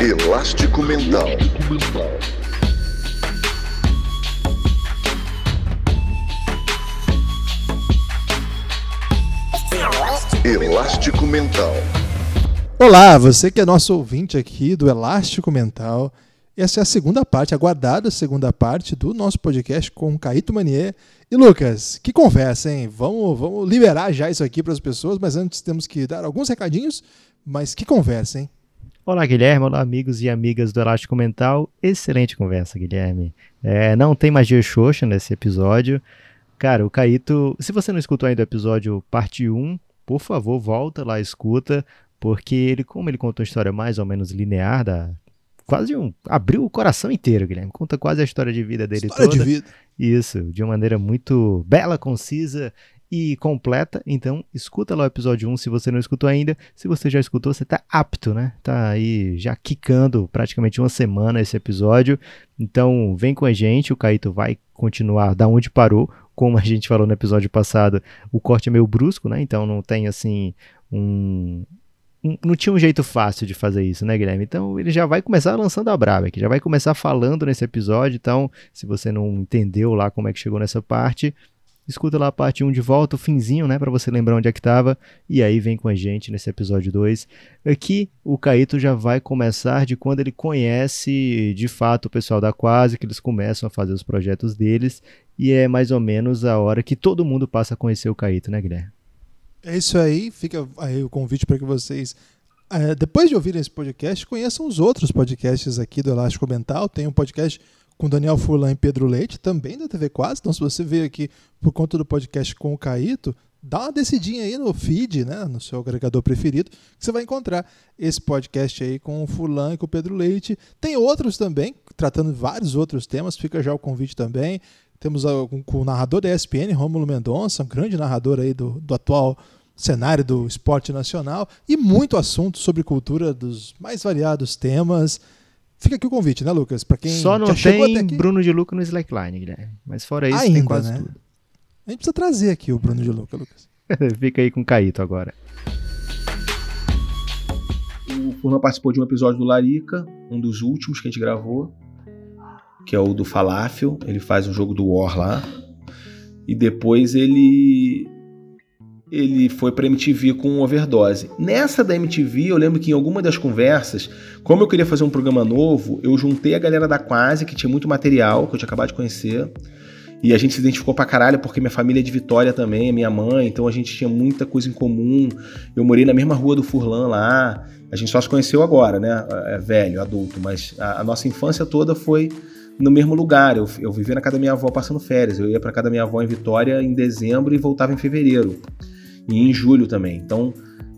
Elástico Mental. Elástico Mental. Olá, você que é nosso ouvinte aqui do Elástico Mental. Essa é a segunda parte, aguardada segunda parte do nosso podcast com Caíto Manier. E Lucas, que conversa, hein? Vamos, vamos liberar já isso aqui para as pessoas, mas antes temos que dar alguns recadinhos. Mas que conversa, hein? Olá, Guilherme. Olá, amigos e amigas do Elástico Mental. Excelente conversa, Guilherme. É, não tem magia xoxa nesse episódio. Cara, o Caíto, se você não escutou ainda o episódio parte 1, por favor, volta lá, escuta, porque ele, como ele contou uma história mais ou menos linear da quase um abriu o coração inteiro, Guilherme. Conta quase a história de vida dele História toda. de vida. Isso, de uma maneira muito bela, concisa e completa. Então, escuta lá o episódio 1 se você não escutou ainda. Se você já escutou, você tá apto, né? Tá aí já quicando praticamente uma semana esse episódio. Então, vem com a gente, o Caíto vai continuar da onde parou. Como a gente falou no episódio passado, o corte é meio brusco, né? Então não tem assim um, não tinha um jeito fácil de fazer isso, né, Guilherme? Então ele já vai começar lançando a braba, que já vai começar falando nesse episódio. Então, se você não entendeu lá como é que chegou nessa parte, escuta lá a parte 1 de volta, o finzinho, né, Pra você lembrar onde é que tava, e aí vem com a gente nesse episódio 2. Aqui o Caíto já vai começar de quando ele conhece de fato o pessoal da Quase, que eles começam a fazer os projetos deles, e é mais ou menos a hora que todo mundo passa a conhecer o Caíto, né, Guilherme? É isso aí. Fica aí o convite para que vocês, eh, depois de ouvirem esse podcast, conheçam os outros podcasts aqui do Elástico Mental. Tem um podcast com Daniel Furlan e Pedro Leite, também da TV Quase. Então, se você veio aqui por conta do podcast com o Caíto, dá uma descidinha aí no feed, né, no seu agregador preferido, que você vai encontrar esse podcast aí com o Furlan e com o Pedro Leite. Tem outros também, tratando vários outros temas. Fica já o convite também. Temos com o narrador da ESPN, Rômulo Mendonça, um grande narrador aí do, do atual cenário do esporte nacional e muito assunto sobre cultura dos mais variados temas. Fica aqui o convite, né, Lucas? Para quem Só não já chegou até tem aqui, Bruno de Luca no Slackline, Guilherme. Mas fora isso, tem Ainda, quase né? tudo. a gente precisa trazer aqui o Bruno de Luca, Lucas. Fica aí com o Caíto agora. O Furlan participou de um episódio do Larica, um dos últimos que a gente gravou, que é o do Falafel. Ele faz um jogo do War lá. E depois ele ele foi pra MTV com overdose. Nessa da MTV, eu lembro que em alguma das conversas, como eu queria fazer um programa novo, eu juntei a galera da Quase, que tinha muito material, que eu tinha acabado de conhecer. E a gente se identificou pra caralho, porque minha família é de Vitória também, minha mãe, então a gente tinha muita coisa em comum. Eu morei na mesma rua do Furlan lá. A gente só se conheceu agora, né? É, velho, adulto, mas a, a nossa infância toda foi no mesmo lugar. Eu, eu vivia na casa da minha avó passando férias. Eu ia pra casa da minha avó em Vitória em dezembro e voltava em fevereiro. E em julho também. Então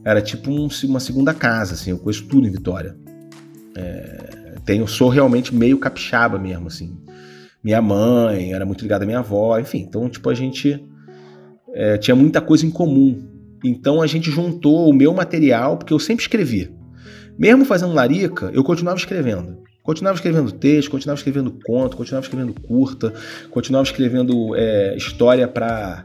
era tipo um- uma segunda casa, assim. Eu conheço tudo em Vitória. É, tenho, sou realmente meio capixaba mesmo, assim. Minha mãe era muito ligada à minha avó, enfim. Então, tipo, a gente é, tinha muita coisa em comum. Então a gente juntou o meu material, porque eu sempre escrevi. Mesmo fazendo larica, eu continuava escrevendo. Continuava escrevendo texto, continuava escrevendo conto, continuava escrevendo curta, continuava escrevendo é, história para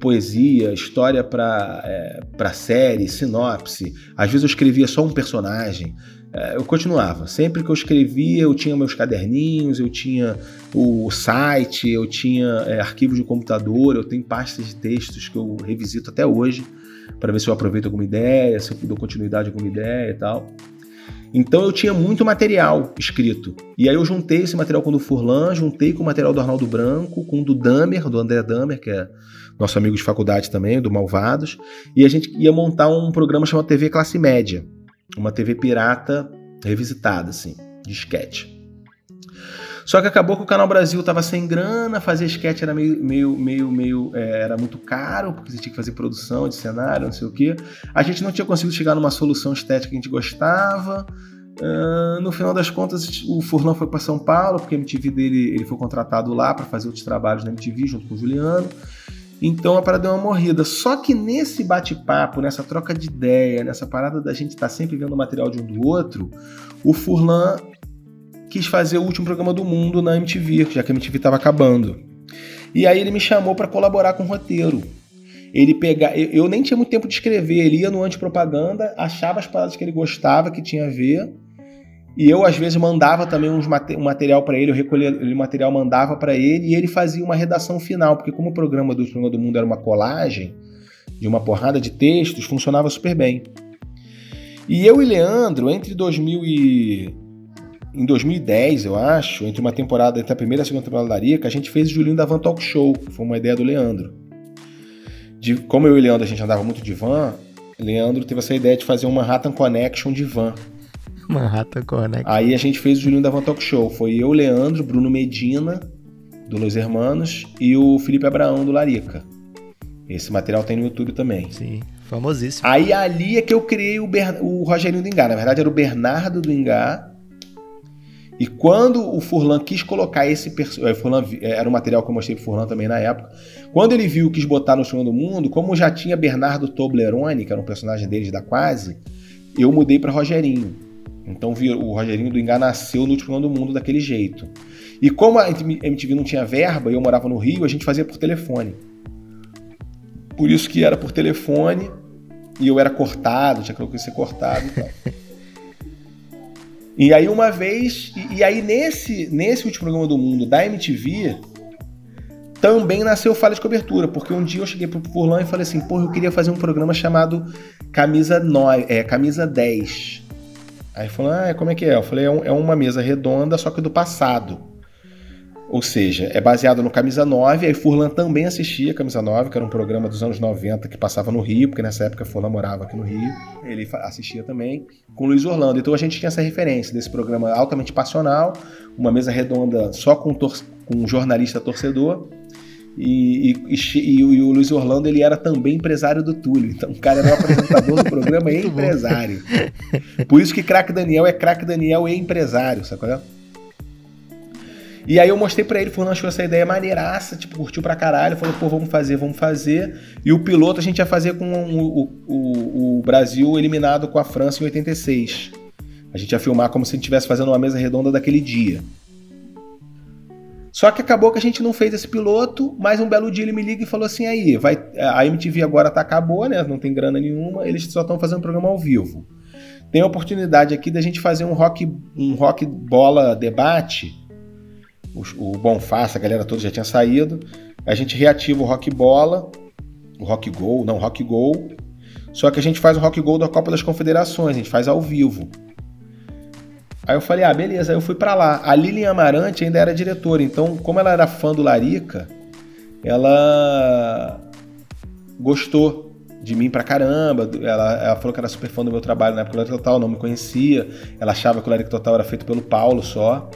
poesia, história para é, série, sinopse. Às vezes eu escrevia só um personagem. É, eu continuava. Sempre que eu escrevia, eu tinha meus caderninhos, eu tinha o site, eu tinha é, arquivos de computador, eu tenho pastas de textos que eu revisito até hoje para ver se eu aproveito alguma ideia, se eu dou continuidade a alguma ideia e tal. Então eu tinha muito material escrito. E aí eu juntei esse material com o do Furlan, juntei com o material do Arnaldo Branco, com o do Damer, do André Damer, que é nosso amigo de faculdade também, do Malvados. E a gente ia montar um programa chamado TV Classe Média. Uma TV pirata revisitada, assim, de sketch. Só que acabou que o Canal Brasil tava sem grana, fazer sketch era meio, meio, meio, meio é, era muito caro, porque você tinha que fazer produção de cenário, não sei o quê. A gente não tinha conseguido chegar numa solução estética que a gente gostava. Ah, no final das contas, o Furlan foi para São Paulo, porque a MTV dele ele foi contratado lá para fazer outros trabalhos na MTV junto com o Juliano. Então a parada deu uma morrida. Só que nesse bate-papo, nessa troca de ideia, nessa parada da gente estar sempre vendo o material de um do outro, o Furlan quis fazer o último programa do mundo na MTV, já que a MTV estava acabando. E aí ele me chamou para colaborar com o roteiro. Ele pegar, eu nem tinha muito tempo de escrever, ele ia no antipropaganda, achava as paradas que ele gostava, que tinha a ver, E eu, às vezes, mandava também uns mate um material para ele, eu recolhia o material, mandava para ele, e ele fazia uma redação final, porque como o programa do Programa do Mundo era uma colagem de uma porrada de textos, funcionava super bem. E eu e Leandro, entre 2000 e... em 2010, eu acho, entre uma temporada, entre a primeira e a segunda temporada da Larica, a gente fez o Julinho da Van Talk Show, que foi uma ideia do Leandro. De, como eu e Leandro a gente andava muito de van, Leandro teve essa ideia de fazer uma Manhattan Connection de van. Manhattan Connection. Aí a gente fez o Julinho da Van Talk Show. Foi eu, Leandro, Bruno Medina, do Los Hermanos, e o Felipe Abraão, do Larica. Esse material tem no YouTube também. Sim, famosíssimo. Aí ali é que eu criei o, Ber... o Rogerinho do Ingá. Na verdade era o Bernardo do Ingá. E quando o Furlan quis colocar esse personagem, é, era um material que eu mostrei pro Furlan também na época. Quando ele viu quis botar no Segundo Mundo, como já tinha Bernardo Toblerone, que era um personagem deles da Quase, eu mudei para Rogerinho. Então o Rogerinho do Ingá nasceu no Último do Mundo daquele jeito. E como a MTV não tinha verba e eu morava no Rio, a gente fazia por telefone. Por isso que era por telefone e eu era cortado, tinha que ser cortado e tal. E aí uma vez, e, e, aí nesse, nesse último programa do mundo da MTV, também nasceu falha de cobertura, porque um dia eu cheguei pro Furlan e falei assim, porra, eu queria fazer um programa chamado Camisa, 9, é, Camisa 10. Aí falou, ah, como é que é? Eu falei, é, um, é uma mesa redonda, só que do passado. Ou seja, é baseado no Camisa 9, aí Furlan também assistia Camisa 9, que era um programa dos anos 90 que passava no Rio, porque nessa época Furlan morava aqui no Rio. Ele assistia também com Luiz Orlando. Então a gente tinha essa referência desse programa altamente passional, uma mesa redonda só com, com um jornalista torcedor. E, e, e, e, o Luiz Orlando ele era também empresário do Túlio. Então o cara era o apresentador do programa e empresário. Por isso que Crack Daniel é Crack Daniel e empresário, sacou? E aí eu mostrei para ele, falou, achou essa ideia maneiraça, tipo, curtiu pra caralho, falou, pô, vamos fazer, vamos fazer. E o piloto a gente ia fazer com o, o, o Brasil eliminado com a França em 86. A gente ia filmar como se a gente estivesse fazendo uma mesa redonda daquele dia. Só que acabou que a gente não fez esse piloto, mas um belo dia ele me liga e falou assim: aí, vai, a MTV agora tá acabou, né? Não tem grana nenhuma, eles só estão fazendo um programa ao vivo. Tem a oportunidade aqui da gente fazer um rock, um rock bola debate o, o Bonfaça, a galera toda já tinha saído. A gente reativa o Rock Bola, o Rock Gol, não, Rock Gol. Só que a gente faz o Rock Gol da Copa das Confederações, a gente faz ao vivo. Aí eu falei, ah, beleza, aí eu fui para lá. A Lilian Amarante ainda era diretora, então, como ela era fã do Larica, ela gostou de mim pra caramba. Ela, ela falou que era super fã do meu trabalho na época do Larica Total, não me conhecia. Ela achava que o Larica Total era feito pelo Paulo só.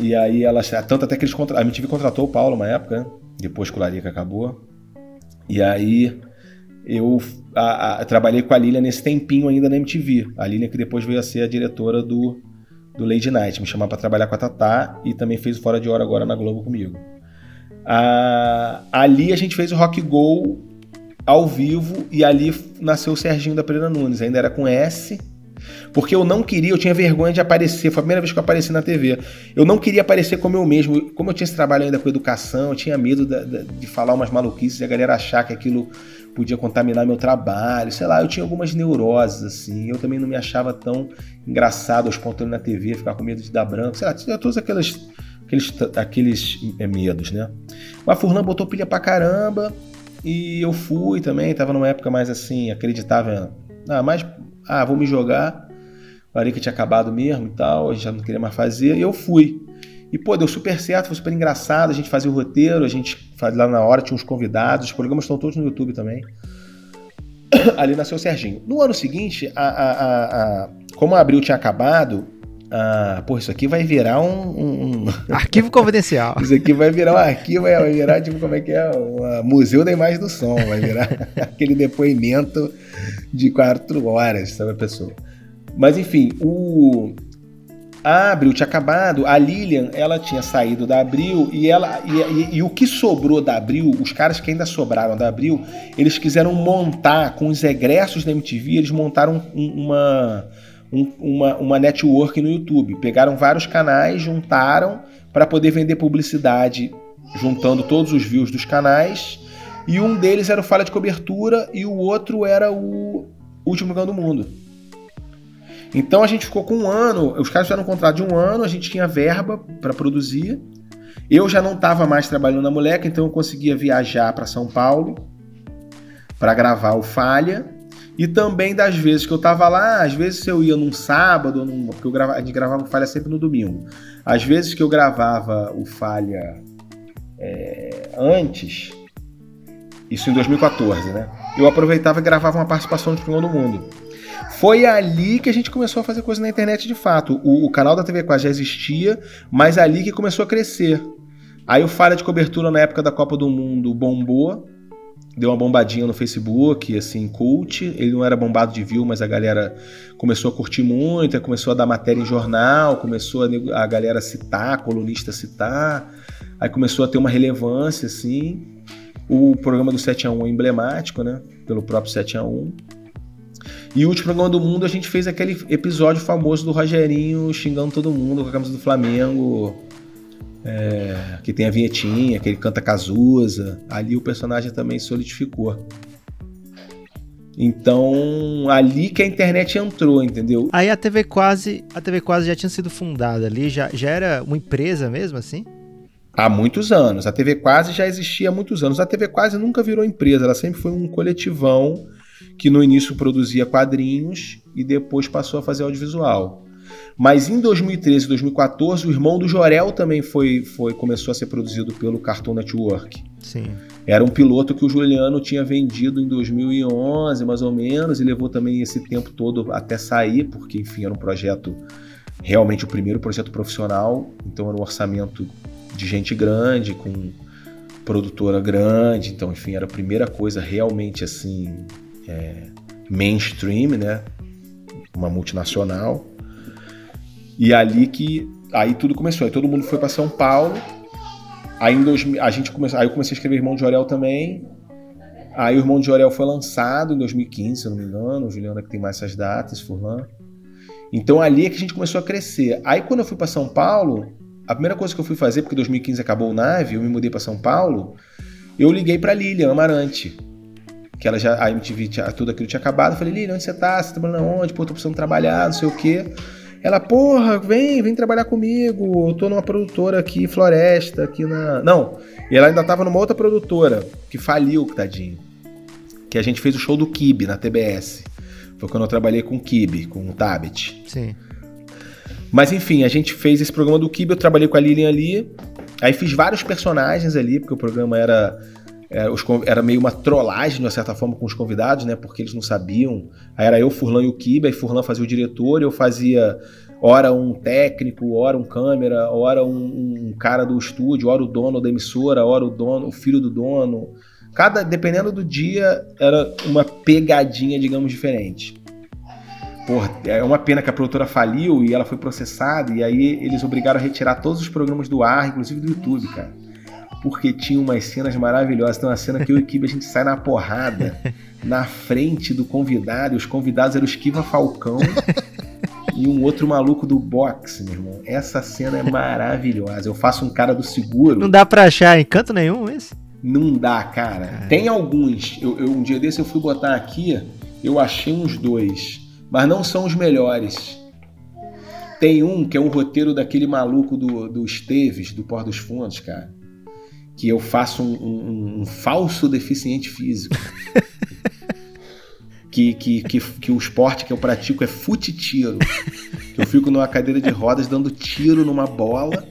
E aí ela. Tanto até que eles contra, a MTV contratou o Paulo uma época, né? depois que o Larica acabou. E aí eu a, a, trabalhei com a Lilian nesse tempinho ainda na MTV. A Lilian que depois veio a ser a diretora do, do Lady Night, me chamava para trabalhar com a Tatá e também fez o Fora de Hora agora na Globo comigo. Ali a gente fez o Rock Go ao vivo e ali nasceu o Serginho da Pereira Nunes, ainda era com S porque eu não queria, eu tinha vergonha de aparecer. Foi a primeira vez que eu apareci na TV. Eu não queria aparecer como eu mesmo. Como eu tinha esse trabalho ainda com educação, eu tinha medo de, de, de falar umas maluquices e a galera achar que aquilo podia contaminar meu trabalho. Sei lá, eu tinha algumas neuroses, assim. Eu também não me achava tão engraçado ou espontâneo na TV, ficar com medo de dar branco. Sei lá, tinha todos aqueles, aqueles, aqueles é, medos, né? O Furlan botou pilha pra caramba. E eu fui também, tava numa época mais assim, acreditava. Ah, mais. Ah, vou me jogar. O que tinha acabado mesmo e tal, a gente já não queria mais fazer, e eu fui. E, pô, deu super certo, foi super engraçado, a gente fazia o roteiro, a gente fazia lá na hora, tinha uns convidados, os programas estão todos no YouTube também. Ali nasceu o Serginho. No ano seguinte, a, a, a, como a Abril tinha acabado, ah, pô, isso aqui vai virar um, um, Arquivo confidencial. isso aqui vai virar um arquivo, vai virar, tipo, como é que é? Um museu da imagem do som, vai virar aquele depoimento de quatro horas sobre a pessoa. Mas enfim, o a Abril tinha acabado, a Lilian, ela tinha saído da Abril e ela e, e, e, o que sobrou da Abril, os caras que ainda sobraram da Abril, eles quiseram montar com os egressos da MTV, eles montaram uma um, uma, uma network no YouTube. Pegaram vários canais, juntaram para poder vender publicidade, juntando todos os views dos canais. E um deles era o Falha de Cobertura e o outro era o Último Lugar do Mundo. Então a gente ficou com um ano, os caras fizeram um contrato de um ano, a gente tinha verba para produzir. Eu já não estava mais trabalhando na moleca, então eu conseguia viajar para São Paulo para gravar o Falha. E também das vezes que eu estava lá, às vezes eu ia num sábado, num, porque eu gravava, a gente gravava o Falha sempre no domingo. Às vezes que eu gravava o Falha é, antes, isso em 2014, né? Eu aproveitava e gravava uma participação de Primão do Mundo. Foi ali que a gente começou a fazer coisa na internet de fato. O, o canal da TV Quase já existia, mas ali que começou a crescer. Aí o Falha de Cobertura na época da Copa do Mundo bombou, deu uma bombadinha no Facebook, assim, cult. Ele não era bombado de view, mas a galera começou a curtir muito, começou a dar matéria em jornal, começou a, a galera citar, a colunista citar. Aí começou a ter uma relevância, assim. O programa do 7 a 1 é emblemático, né? Pelo próprio 7 a 1 e o último programa do mundo a gente fez aquele episódio famoso do Rogerinho xingando todo mundo com a camisa do Flamengo. É, que tem a vinhetinha, que ele canta Cazuza. Ali o personagem também solidificou. Então, ali que a internet entrou, entendeu? Aí a TV Quase, a TV Quase já tinha sido fundada ali, já, já era uma empresa mesmo assim? Há muitos anos. A TV Quase já existia há muitos anos. A TV Quase nunca virou empresa, ela sempre foi um coletivão que no início produzia quadrinhos e depois passou a fazer audiovisual. Mas em 2013 e 2014, o irmão do Jorel também foi, foi começou a ser produzido pelo Cartoon Network. Sim. Era um piloto que o Juliano tinha vendido em 2011, mais ou menos, e levou também esse tempo todo até sair, porque, enfim, era um projeto, realmente o primeiro projeto profissional, então era um orçamento de gente grande, com produtora grande, então, enfim, era a primeira coisa realmente assim é, mainstream, né? Uma multinacional. E ali que aí tudo começou. Aí todo mundo foi para São Paulo. Aí em 2000, a gente começou, aí eu comecei a escrever Irmão de Jorel também. Aí o Irmão de Jorel foi lançado em 2015, se eu não me engano. Juliana que tem mais essas datas, Furlan. Então ali é que a gente começou a crescer. Aí quando eu fui para São Paulo, a primeira coisa que eu fui fazer, porque 2015 acabou o Nave, eu me mudei para São Paulo, eu liguei para Lilian Amarante que ela já, a MTV, tinha, tudo aquilo tinha acabado. Eu falei, Lili, onde você tá? Você tá trabalhando onde? Pô, tô precisando trabalhar, não sei o quê. Ela, porra, vem, vem trabalhar comigo. Eu tô numa produtora aqui, Floresta, aqui na. Não, e ela ainda tava numa outra produtora, que faliu, tadinho. Que a gente fez o show do Kibe na TBS. Foi quando eu trabalhei com o Kibe, com o Tabet. Sim. Mas enfim, a gente fez esse programa do Kibe, eu trabalhei com a Lilian ali. Aí fiz vários personagens ali, porque o programa era era, é, era meio uma trollagem, de uma certa forma, com os convidados, né? Porque eles não sabiam. Aí era eu, Furlan e o Kiba, e Furlan fazia o diretor, eu fazia ora um técnico, ora um câmera, ora um, um, cara do estúdio, ora o dono da emissora, ora o dono, o filho do dono. Cada, dependendo do dia, era uma pegadinha, digamos, diferente. Porra, é uma pena que a produtora faliu e ela foi processada, e aí eles obrigaram a retirar todos os programas do ar, inclusive do YouTube, cara porque tinha umas cenas maravilhosas. Tem uma cena que eu e o Kiba a gente sai na porrada na frente do convidado, e os convidados eram o Esquiva Falcão e um outro maluco do boxe, meu irmão. Essa cena é maravilhosa. Eu faço um cara do seguro. Não dá pra achar em canto nenhum esse? Não dá, cara. Tem alguns. Eu, eu, um dia desse eu fui botar aqui, eu achei uns dois, mas não são os melhores. Tem um que é um roteiro daquele maluco do, do Esteves, do Pó dos Fundos, cara que eu faço um, um, um falso deficiente físico. que, que, que, que, o esporte que eu pratico é fute-tiro. Eu fico numa cadeira de rodas dando tiro numa bola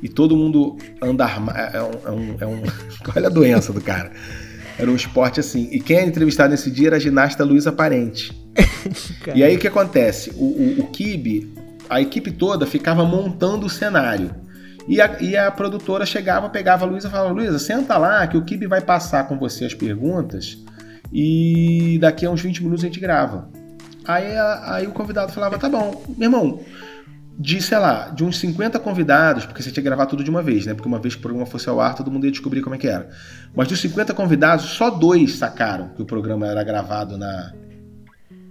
e todo mundo anda armado. É, um, é, um, é um. Olha a doença do cara. Era um esporte assim. E quem era entrevistado nesse dia era a ginasta Luísa Parente. e aí o que acontece? O, o, o Kibe, a equipe toda ficava montando o cenário. E a, e a produtora chegava, pegava a Luísa e falava: Luísa, senta lá que o Kibe vai passar com você as perguntas e daqui a uns 20 minutos a gente grava. Aí, a, aí o convidado falava: tá bom, meu irmão, de, sei lá, de uns 50 convidados, porque você tinha que gravar tudo de uma vez, né? Porque uma vez que o programa fosse ao ar, todo mundo ia descobrir como é que era. Mas dos 50 convidados, só dois sacaram que o programa era gravado na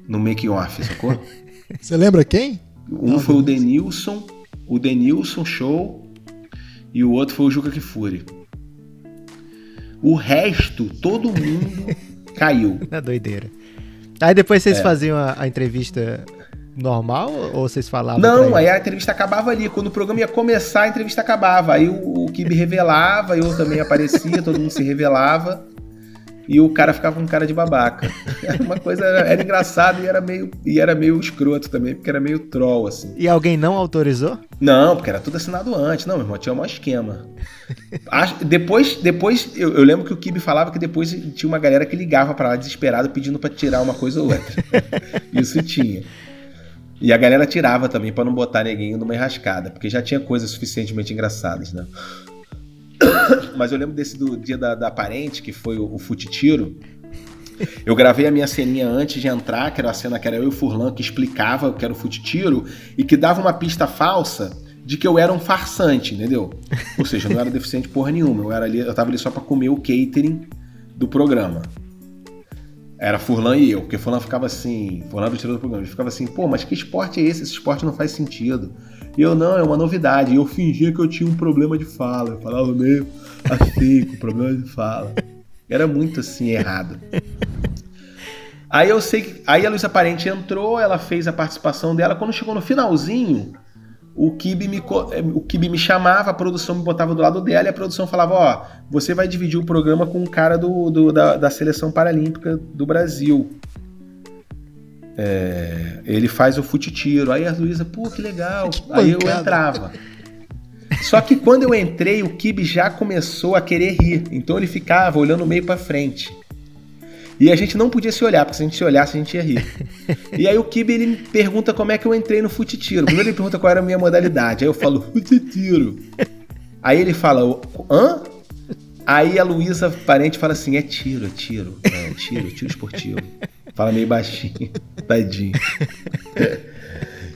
no making off, sacou? Você lembra quem? Um Não, foi o Denilson, o Denilson Show e o outro foi o Juca Kifuri. O resto, todo mundo caiu. Na doideira. Aí depois vocês é. faziam a, a, entrevista normal ou vocês falavam? Não, aí a entrevista acabava ali. Quando o programa ia começar, a entrevista acabava. Aí o, o Kibe revelava, eu também aparecia, todo mundo se revelava. E o cara ficava com cara de babaca. Era uma coisa, era, era engraçado e era, meio, e era meio escroto também, porque era meio troll, assim. E alguém não autorizou? Não, porque era tudo assinado antes. Não, meu irmão, tinha um esquema. Acho, depois, depois eu, eu, lembro que o Kibe falava que depois tinha uma galera que ligava para lá desesperado pedindo para tirar uma coisa ou outra. Isso tinha. E a galera tirava também para não botar ninguém numa enrascada, porque já tinha coisas suficientemente engraçadas, né? Mas eu lembro desse do dia da, da parente, que foi o, o fute tiro. Eu gravei a minha ceninha antes de entrar, que era a cena que era eu e o Furlan que explicava que era o fute tiro e que dava uma pista falsa de que eu era um farsante, entendeu? Ou seja, eu não era deficiente porra nenhuma. Eu, era ali, eu tava ali só para comer o catering do programa. Era Furlan e eu, porque Furlan ficava assim, Furlan do do programa, ele ficava assim, pô, mas que esporte é esse? Esse esporte não faz sentido. E eu, não, é uma novidade. E eu fingia que eu tinha um problema de fala. Eu falava meio assim, com problema de fala. Era muito assim, errado. Aí eu sei que. Aí a Luísa Parente entrou, ela fez a participação dela. Quando chegou no finalzinho, o Kibe me, o Kibe me chamava, a produção me botava do lado dela e a produção falava: Ó, você vai dividir o programa com um cara do, do da, da seleção paralímpica do Brasil. É, ele faz o fute-tiro. Aí a Luísa, pô, que legal. Que aí eu entrava. Só que quando eu entrei, o Kibe já começou a querer rir. Então ele ficava olhando meio para frente. E a gente não podia se olhar, porque se a gente se olhasse, a gente ia rir. E aí o Kibe ele me pergunta como é que eu entrei no fute-tiro. Primeiro ele pergunta qual era a minha modalidade. Aí eu falo, fute-tiro. Aí ele fala, hã? Aí a Luísa parente fala assim: é tiro, é tiro. É tiro, tiro esportivo. Fala meio baixinho. Tadinho.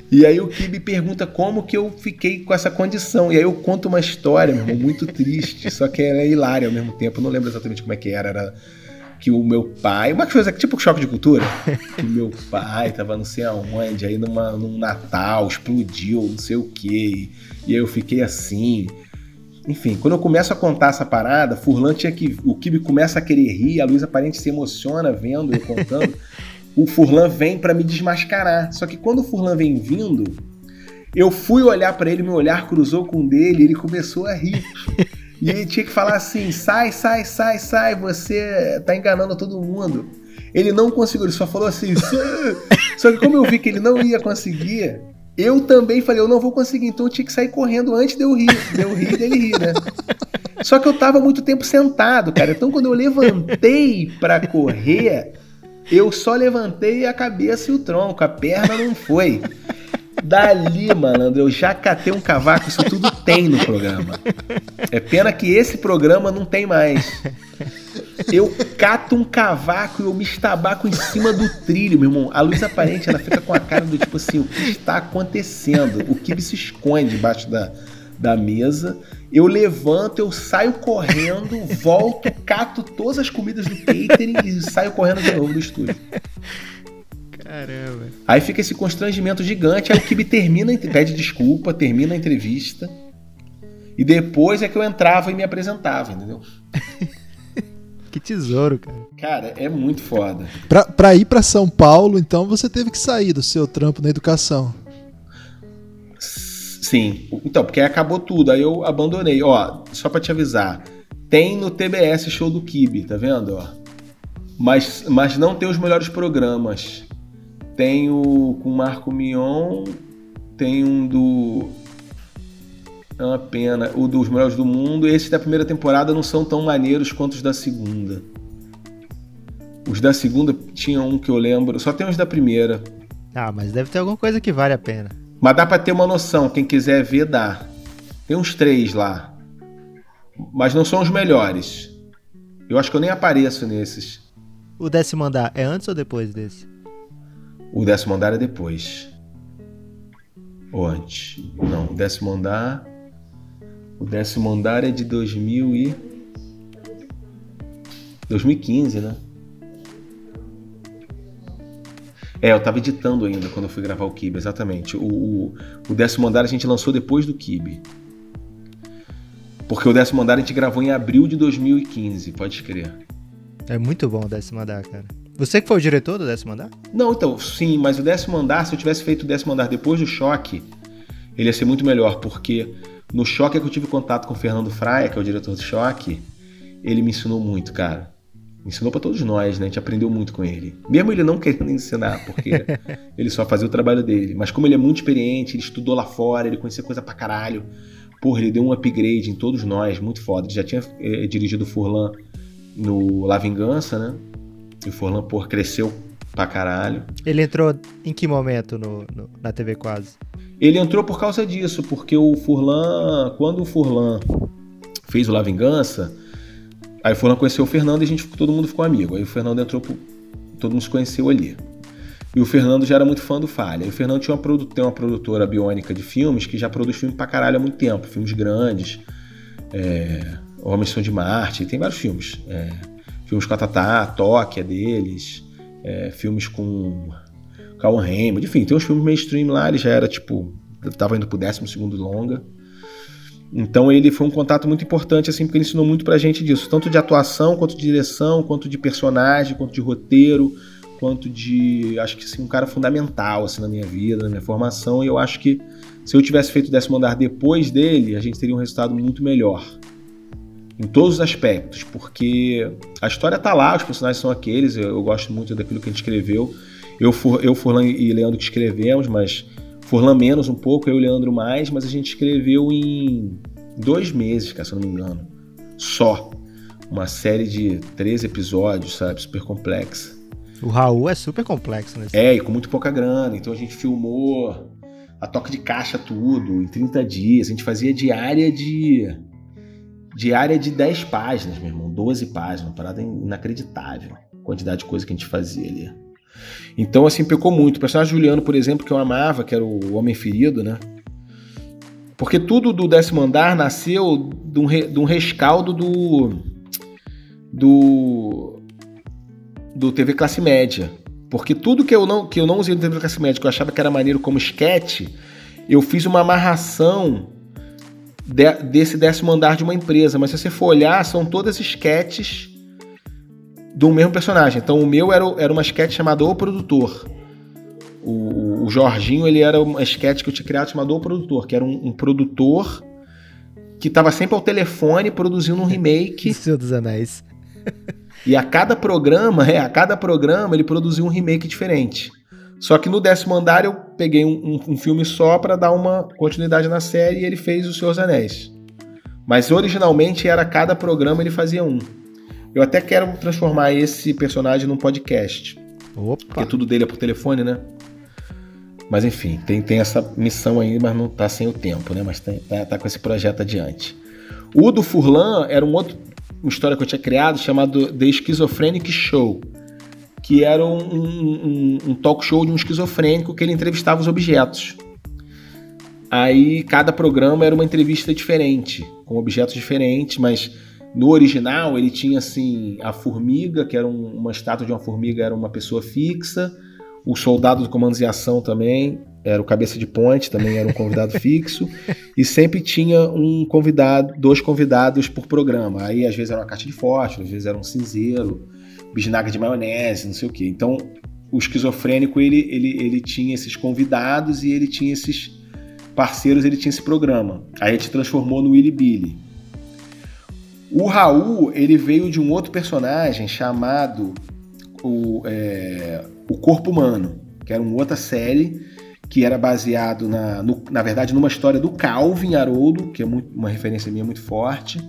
E aí o Kibe pergunta como que eu fiquei com essa condição. E aí eu conto uma história, meu irmão, muito triste, só que ela é hilária ao mesmo tempo. Eu não lembro exatamente como é que era. Era que o meu pai. Uma coisa tipo choque de cultura. Que o meu pai tava não sei aonde, aí numa, num Natal, explodiu, não sei o quê. E aí eu fiquei assim. Enfim, quando eu começo a contar essa parada, Furlan tinha que. O Kibe começa a querer rir, a Luísa Parente se emociona vendo eu contando. o Furlan vem para me desmascarar. Só que quando o Furlan vem vindo, eu fui olhar para ele, meu olhar cruzou com o dele, e ele começou a rir. E ele tinha que falar assim: sai, sai, sai, sai, você tá enganando todo mundo. Ele não conseguiu, ele só falou assim. só que como eu vi que ele não ia conseguir, eu também falei, eu não vou conseguir, então eu tinha que sair correndo antes de eu rir, de eu rir dele rir, né? Só que eu tava muito tempo sentado, cara. Então quando eu levantei para correr, eu só levantei a cabeça e o tronco, a perna não foi. Dali, malandro, eu já catei um cavaco, isso tudo tem no programa. É pena que esse programa não tem mais. Eu cato um cavaco e eu me estabaco em cima do trilho, meu irmão. A luz aparente, ela fica com a cara do tipo assim, o que está acontecendo? O que se esconde debaixo da, da mesa. Eu levanto, eu saio correndo, volto, cato todas as comidas do catering e saio correndo de novo do estúdio. Caramba. Aí fica esse constrangimento gigante. Aí o Kibe termina, pede desculpa, termina a entrevista. E depois é que eu entrava e me apresentava, entendeu? Que tesouro, cara. Cara, é muito foda. Pra, pra ir para São Paulo, então, você teve que sair do seu trampo na educação. Sim. Então, porque acabou tudo. Aí eu abandonei. Ó, só pra te avisar. Tem no TBS show do Kibe, tá vendo? Ó. Mas, mas não tem os melhores programas. Tem o com Marco Mion, tem um do. É uma pena. O dos melhores do mundo. Esses da primeira temporada não são tão maneiros quanto os da segunda. Os da segunda tinham um que eu lembro. Só tem os da primeira. Ah, mas deve ter alguma coisa que vale a pena. Mas dá pra ter uma noção. Quem quiser ver, dá. Tem uns três lá. Mas não são os melhores. Eu acho que eu nem apareço nesses. O décimo andar é antes ou depois desse? O décimo andar é depois. Ou antes. Não, o décimo andar. O décimo andar é de 2000 e. 2015, né? É, eu tava editando ainda quando eu fui gravar o Kibe, exatamente. O, o, o décimo andar a gente lançou depois do Kibe. Porque o décimo andar a gente gravou em abril de 2015, pode crer. É muito bom o décimo andar, cara. Você que foi o diretor do décimo andar? Não, então, sim, mas o décimo andar, se eu tivesse feito o décimo andar depois do choque, ele ia ser muito melhor, porque no choque é que eu tive contato com o Fernando Fraia, que é o diretor do choque, ele me ensinou muito, cara. Me ensinou para todos nós, né? A gente aprendeu muito com ele. Mesmo ele não querendo ensinar, porque ele só fazia o trabalho dele. Mas como ele é muito experiente, ele estudou lá fora, ele conhecia coisa pra caralho. Porra, ele deu um upgrade em todos nós, muito foda. Ele já tinha é, dirigido o Furlan no La Vingança, né? E o Furlan, por cresceu pra caralho. Ele entrou em que momento no, no, na TV Quase? Ele entrou por causa disso, porque o Furlan, quando o Furlan fez o La Vingança, aí o Furlan conheceu o Fernando e a gente, todo mundo ficou amigo. Aí o Fernando entrou, todo mundo se conheceu ali. E o Fernando já era muito fã do Falha. E o Fernando tinha uma, tem uma produtora biônica de filmes que já produz filme pra caralho há muito tempo. Filmes grandes, é, Homens São de Marte, tem vários filmes. É, filmes com a Tatá, Toque é deles, é, filmes com Cauan Raymond, enfim, tem uns filmes mainstream lá, ele já era tipo, tava indo pro 12 segundo longa. Então ele foi um contato muito importante, assim, porque ele ensinou muito pra gente disso, tanto de atuação, quanto de direção, quanto de personagem, quanto de roteiro, quanto de, acho que assim, um cara fundamental assim na minha vida, na minha formação, e eu acho que se eu tivesse feito o décimo andar depois dele, a gente teria um resultado muito melhor em todos os aspectos, porque a história tá lá, os personagens são aqueles, eu, eu gosto muito daquilo que a gente escreveu. Eu, eu Furlan e Leandro que escrevemos, mas Furlan menos um pouco, eu e Leandro mais, mas a gente escreveu em dois meses, cara, se eu não me engano. Só. Uma série de três episódios, sabe? Super complexa. O Raul é super complexo, né? É, e com muito pouca grana. Então a gente filmou a toca de caixa tudo em 30 dias. A gente fazia diária de diária de 10 páginas, meu irmão, 12 páginas, uma parada inacreditável. A quantidade de coisa que a gente fazia ali. Então, assim, pecou muito. O personagem Juliano, por exemplo, que eu amava, que era o Homem Ferido, né? Porque tudo do décimo andar nasceu de um, re, de um rescaldo do. do. do TV Classe Média. Porque tudo que eu não, que eu não usei no TV Classe Média, que eu achava que era maneiro como esquete, eu fiz uma amarração de, desse décimo andar de uma empresa, mas se você for olhar, são todas esquetes do mesmo personagem. Então o meu era, era uma esquete chamada O Produtor. O, o, Jorginho ele era uma esquete que eu tinha criado chamada O Produtor, que era um, um produtor que estava sempre ao telefone produzindo um remake. Senhor dos Anéis. e a cada programa, é, a cada programa ele produziu um remake diferente. Só que no décimo andar eu peguei um, um, um filme só para dar uma continuidade na série e ele fez O Senhor dos Anéis. Mas originalmente era cada programa ele fazia um. Eu até quero transformar esse personagem num podcast. Opa! Porque tudo dele é por telefone, né? Mas enfim, tem, tem essa missão aí, mas não tá sem o tempo, né? Mas tá, tá, tá com esse projeto adiante. O do Furlan era um outro, uma história que eu tinha criado chamado The Schizophrenic Show que era um, um, um, talk show de um esquizofrênico que ele entrevistava os objetos. Aí cada programa era uma entrevista diferente, com objetos diferentes, mas no original ele tinha assim a formiga, que era um, uma estátua de uma formiga, era uma pessoa fixa, o soldado do comandos e ação também, era o cabeça de ponte, também era um convidado fixo, e sempre tinha um convidado, dois convidados por programa. Aí às vezes era uma caixa de fósforo, às vezes era um cinzeiro, bisnaga de maionese, não sei o quê. Então, o esquizofrênico, ele, ele, ele tinha esses convidados e ele tinha esses parceiros, ele tinha esse programa. Aí a gente transformou no Willy Billy. O Raul, ele veio de um outro personagem chamado o, é, o Corpo Humano, que era uma outra série que era baseado na, no, na verdade, numa história do Calvin Haroldo, que é muito, uma referência minha muito forte.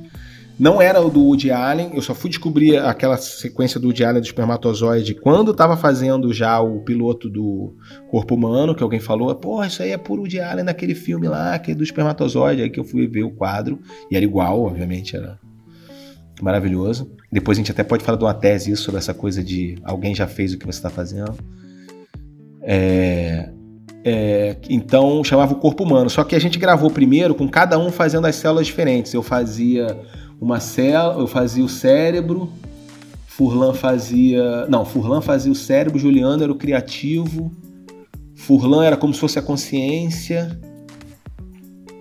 Não era o do Woody Allen, eu só fui descobrir aquela sequência do Woody Allen do espermatozoide quando estava fazendo já o piloto do Corpo Humano, que alguém falou, pô, isso aí é puro Woody Allen naquele filme lá, que é do espermatozoide, aí que eu fui ver o quadro, e era igual, obviamente, era maravilhoso. Depois a gente até pode falar de uma tese isso, sobre essa coisa de alguém já fez o que você está fazendo. É, é, então chamava o corpo humano. Só que a gente gravou primeiro com cada um fazendo as células diferentes. Eu fazia uma célula, eu fazia o cérebro, Furlan fazia. Não, Furlan fazia o cérebro, Juliano era o criativo, Furlan era como se fosse a consciência,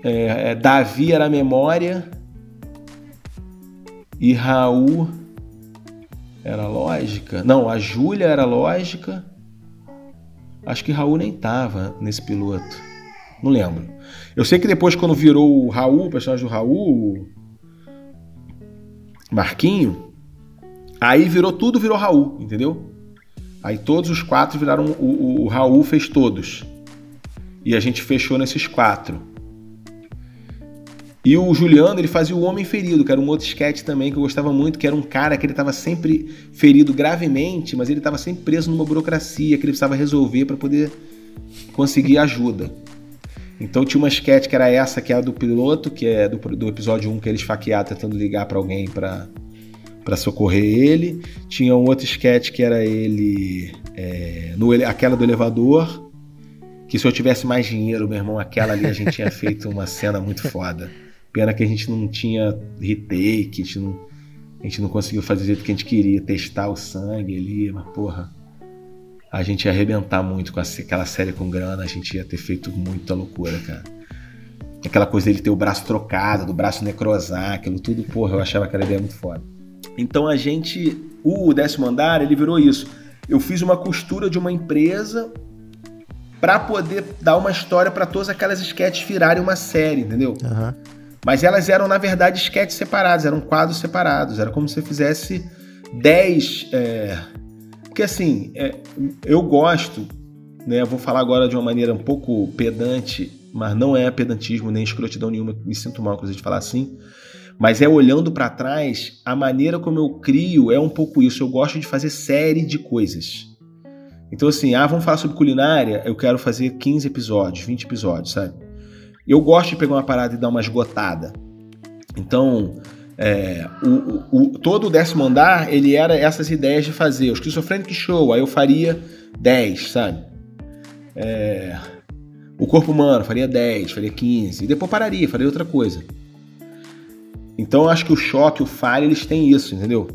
é, é, Davi era a memória, e Raul era lógica. Não, a Júlia era lógica. Acho que Raul nem tava nesse piloto. Não lembro. Eu sei que depois, quando virou o Raul, o personagem do Raul, Marquinho, aí virou tudo, virou Raul, entendeu? Aí todos os quatro viraram. O, o, o Raul fez todos. E a gente fechou nesses quatro. E o Juliano, ele fazia o Homem Ferido, que era um outro sketch também que eu gostava muito, que era um cara que ele estava sempre ferido gravemente, mas ele estava sempre preso numa burocracia que ele precisava resolver para poder conseguir ajuda. Então tinha uma sketch que era essa, que é a do piloto, que é do, do episódio 1, que ele esfaqueado tentando ligar para alguém para para socorrer ele. Tinha um outro sketch que era ele é, no aquela do elevador, que se eu tivesse mais dinheiro, meu irmão, aquela ali a gente tinha feito uma cena muito foda. Pena que a gente não tinha retake, a gente não, a gente não conseguiu fazer do jeito que a gente queria, testar o sangue ali, mas porra, a gente ia arrebentar muito com aquela série com grana, a gente ia ter feito muita loucura, cara. Aquela coisa dele ter o braço trocado, do braço necrosar, aquilo tudo, porra, eu achava aquela ideia muito foda. Então a gente, o décimo andar, ele virou isso. Eu fiz uma costura de uma empresa para poder dar uma história para todas aquelas sketches virarem uma série, entendeu? Uhum. Mas elas eram, na verdade, sketches separados, eram quadros separados. Era como se você fizesse 10. É... Porque assim, é... eu gosto, né? Vou falar agora de uma maneira um pouco pedante, mas não é pedantismo nem escrotidão nenhuma, me sinto mal, inclusive, de falar assim. Mas é olhando para trás, a maneira como eu crio é um pouco isso. Eu gosto de fazer série de coisas. Então, assim, ah, vamos falar sobre culinária, eu quero fazer 15 episódios, 20 episódios, sabe? Eu gosto de pegar uma parada e dar uma esgotada. Então, é, o, o, todo o décimo andar, ele era essas ideias de fazer. O Esquizofrenic Show, aí eu faria 10, sabe? É, o Corpo Humano, faria 10, faria 15. E depois pararia, faria outra coisa. Então, eu acho que o choque, o fire, eles têm isso, entendeu?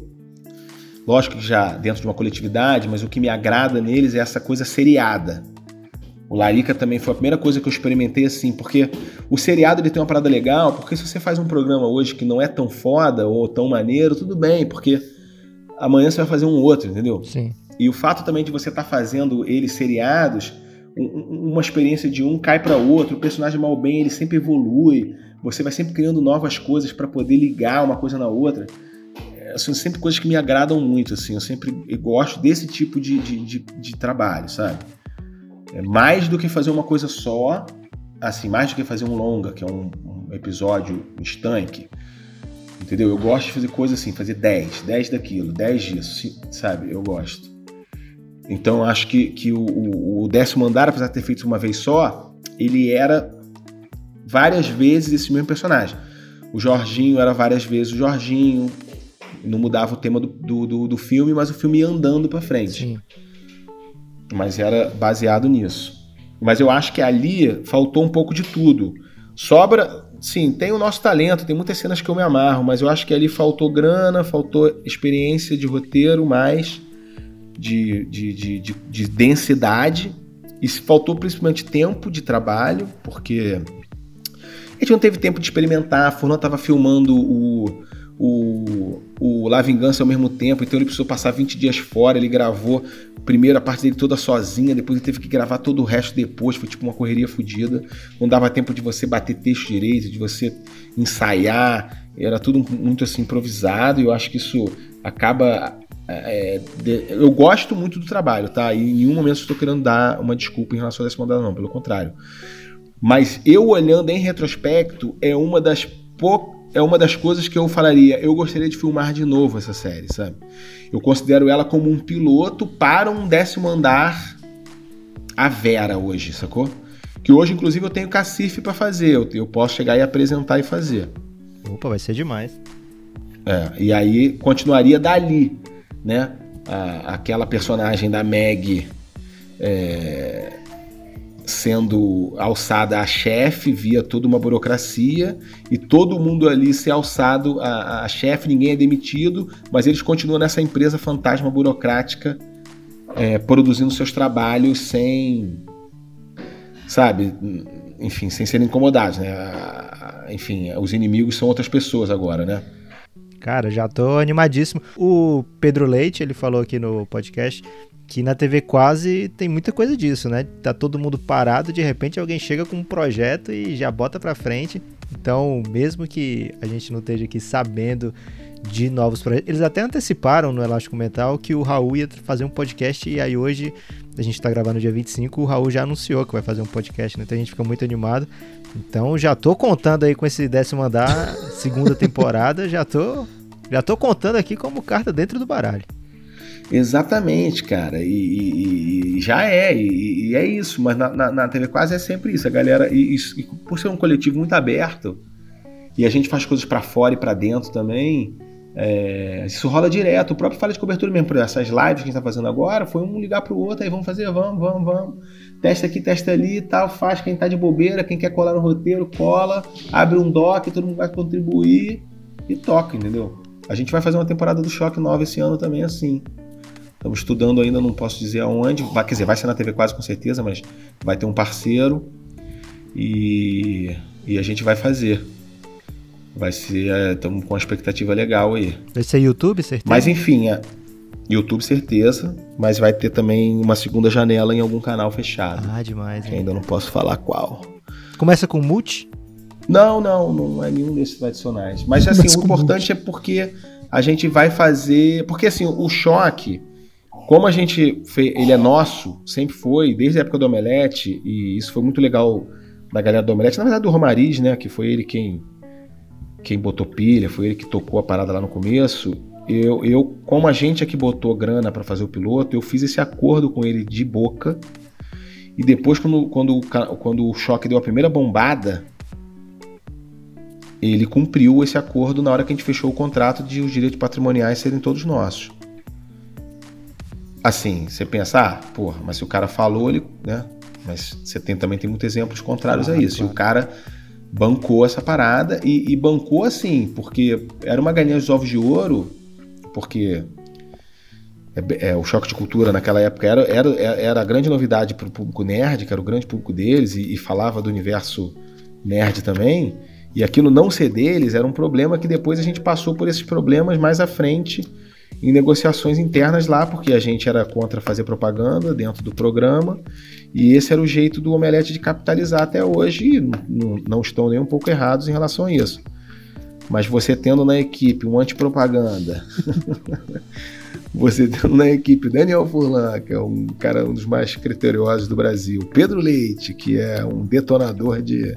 Lógico que já dentro de uma coletividade, mas o que me agrada neles é essa coisa seriada. O Larica também foi a primeira coisa que eu experimentei assim, porque o seriado ele tem uma parada legal, porque se você faz um programa hoje que não é tão foda ou tão maneiro, tudo bem, porque amanhã você vai fazer um outro, entendeu? Sim. E o fato também de você estar tá fazendo eles seriados, uma experiência de um cai para outro, o personagem mal bem ele sempre evolui, você vai sempre criando novas coisas para poder ligar uma coisa na outra. É, são sempre coisas que me agradam muito, assim, eu sempre gosto desse tipo de, de, de, de trabalho, sabe? É mais do que fazer uma coisa só, assim, mais do que fazer um longa, que é um, um episódio estanque. Entendeu? Eu gosto de fazer coisas assim, fazer 10, 10 daquilo, 10 disso, sabe? Eu gosto. Então acho que, que o, o, o décimo andar, apesar de ter feito uma vez só, ele era várias vezes esse mesmo personagem. O Jorginho era várias vezes o Jorginho, não mudava o tema do, do, do, do filme, mas o filme ia andando para frente. Sim mas era baseado nisso. Mas eu acho que ali faltou um pouco de tudo. Sobra, sim, tem o nosso talento, tem muitas cenas que eu me amarro, mas eu acho que ali faltou grana, faltou experiência de roteiro, mais de, de, de, de, de densidade, e faltou principalmente tempo de trabalho, porque a gente não teve tempo de experimentar. A Furlan estava filmando o, o, o La Vingança ao mesmo tempo, então ele precisou passar 20 dias fora. Ele gravou primeiro a parte dele toda sozinha, depois ele teve que gravar todo o resto depois, foi tipo uma correria fodida. Não dava tempo de você bater texto direito, de você ensaiar, era tudo muito assim improvisado, e eu acho que isso acaba. É, de, eu gosto muito do trabalho, tá? E em nenhum momento estou querendo dar uma desculpa em relação a essa mandada, não, pelo contrário. Mas eu olhando em retrospecto, é uma das poucas é uma das coisas que eu falaria. Eu gostaria de filmar de novo essa série, sabe? Eu considero ela como um piloto para um décimo andar a Vera hoje, sacou? Que hoje, inclusive, eu tenho cacife para fazer. Eu, eu posso chegar e apresentar e fazer. Opa, vai ser demais. É, e aí continuaria dali, né? A, aquela personagem da Meg é, sendo alçada a chefe via toda uma burocracia e todo mundo ali ser alçado a, a chefe, ninguém é demitido, mas eles continuam nessa empresa fantasma burocrática é, produzindo seus trabalhos sem, sabe, enfim, sem serem incomodados, né? Enfim, os inimigos são outras pessoas agora, né? Cara, já tô animadíssimo. O Pedro Leite, ele falou aqui no podcast que na TV quase tem muita coisa disso, né? Tá todo mundo parado, de repente alguém chega com um projeto e já bota pra frente. Então, mesmo que a gente não esteja aqui sabendo de novos projetos, eles até anteciparam no Elástico Mental que o Raul ia fazer um podcast e aí hoje, a gente tá gravando dia 25, o Raul já anunciou que vai fazer um podcast, né? Então a gente fica muito animado. Então já tô contando aí com esse décimo andar, segunda temporada, já tô já tô contando aqui como carta dentro do baralho. Exatamente, cara. E, e, e já é, e, e, é isso. Mas na, na, na, TV quase é sempre isso. A galera, e, por ser um coletivo muito aberto, e a gente faz coisas para fora e para dentro também, é, isso rola direto. O próprio Fala de Cobertura mesmo, por essas lives que a gente tá fazendo agora, foi um ligar pro outro, aí vamos fazer, vamos, vamos, vamos. Testa aqui, testa ali e tal, faz. Quem tá de bobeira, quem quer colar no roteiro, cola, abre um doc, todo mundo vai contribuir e toca, entendeu? A gente vai fazer uma temporada do Choque 9 esse ano também assim. Estamos estudando ainda, não posso dizer aonde. Vai, quer dizer, vai ser na TV quase com certeza, mas vai ter um parceiro e, e a gente vai fazer. Vai ser. Estamos é, com uma expectativa legal aí. Vai ser YouTube, certeza? Mas enfim, é, YouTube certeza, mas vai ter também uma segunda janela em algum canal fechado. Ah, demais. Que ainda não posso falar qual. Começa com multi? Não, não, não é nenhum desses tradicionais. Mas assim, mas o importante multi. é porque a gente vai fazer. Porque assim, o choque como a gente fez, ele é nosso, sempre foi, desde a época do Omelete, e isso foi muito legal da galera do Omelete, na verdade do Romariz, né, que foi ele quem quem botou pilha, foi ele que tocou a parada lá no começo. Eu, eu como a gente é que botou grana para fazer o piloto, eu fiz esse acordo com ele de boca. E depois, quando, quando, quando o choque deu a primeira bombada, ele cumpriu esse acordo na hora que a gente fechou o contrato de os direitos patrimoniais serem todos nossos assim, você pensa, ah, porra, mas se o cara falou, ele, né? Mas você tem, também tem muitos exemplos contrários a isso. Claro. E o cara bancou essa parada e, e, bancou assim, porque era uma galinha de ovos de ouro, porque é, é, o choque de cultura naquela época era, era, era a grande novidade para o público nerd, que era o grande público deles, e, e falava do universo nerd também. E aquilo não ser deles era um problema que depois a gente passou por esses problemas mais à frente em negociações internas lá, porque a gente era contra fazer propaganda dentro do programa, e esse era o jeito do Omelete de capitalizar até hoje, e não, não estão nem um pouco errados em relação a isso. Mas você tendo na equipe um antipropaganda, você tendo na equipe Daniel Furlan, que é um cara um dos mais criteriosos do Brasil, Pedro Leite, que é um detonador de,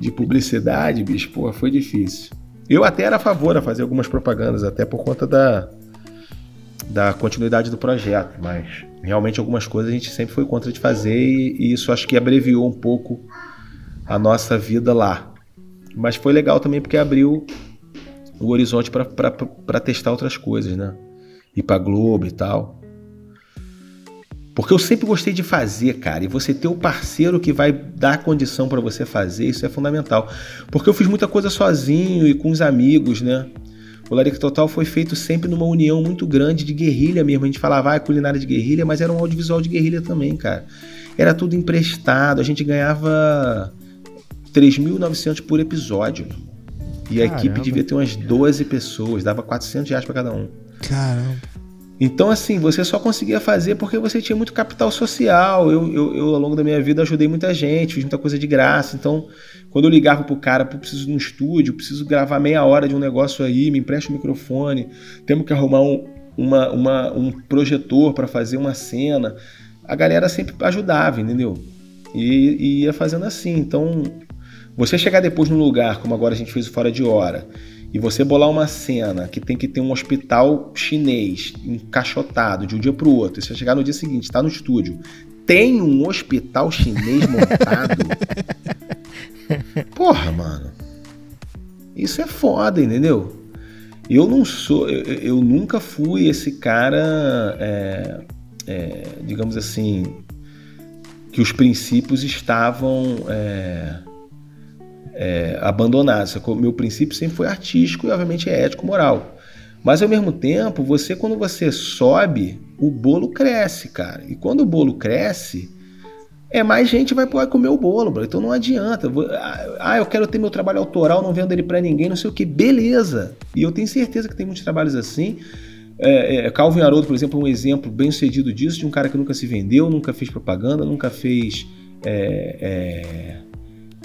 de publicidade, bicho, pô, foi difícil. Eu até era a favor a fazer algumas propagandas, até por conta da, da continuidade do projeto, mas realmente algumas coisas a gente sempre foi contra de fazer e, e isso acho que abreviou um pouco a nossa vida lá. Mas foi legal também porque abriu o horizonte para testar outras coisas, né? Ir para Globo e tal. Porque eu sempre gostei de fazer, cara, e você ter o parceiro que vai dar condição para você fazer, isso é fundamental. Porque eu fiz muita coisa sozinho e com os amigos, né? O Larica Total foi feito sempre numa união muito grande de guerrilha mesmo. A gente falava, ah, é culinária de guerrilha, mas era um audiovisual de guerrilha também, cara. Era tudo emprestado, a gente ganhava 3.900 por episódio. E Caramba. a equipe devia ter umas 12 pessoas, dava 400 reais pra cada um. Caramba. Então, assim, você só conseguia fazer porque você tinha muito capital social. Eu, eu, eu, ao longo da minha vida, ajudei muita gente, fiz muita coisa de graça. Então, quando eu ligava pro cara, pô, preciso de um estúdio, preciso gravar meia hora de um negócio aí, me empresta o um microfone, temos que arrumar um, uma, uma, um projetor para fazer uma cena. A galera sempre ajudava, entendeu? E, e ia fazendo assim. Então, você chegar depois num lugar, como agora a gente fez o Fora de Hora, e você bolar uma cena que tem que ter um hospital chinês encaixotado de um dia para o outro, e você chegar no dia seguinte, está no estúdio, tem um hospital chinês montado. Porra, mano. Isso é foda, entendeu? Eu não sou, eu, eu nunca fui esse cara, é, é, digamos assim, que os princípios estavam é, é, abandonados. Meu princípio sempre foi artístico e, obviamente, é ético moral. Mas, ao mesmo tempo, você, quando você sobe, o bolo cresce, cara. E quando o bolo cresce, é mais gente vai comer o bolo, bro. Então não adianta. Ah, eu quero ter meu trabalho autoral, não vendo ele para ninguém, não sei o que. Beleza. E eu tenho certeza que tem muitos trabalhos assim. É, é, Calvin Haroldo, por exemplo, é um exemplo bem sucedido disso, de um cara que nunca se vendeu, nunca fez propaganda, nunca fez é,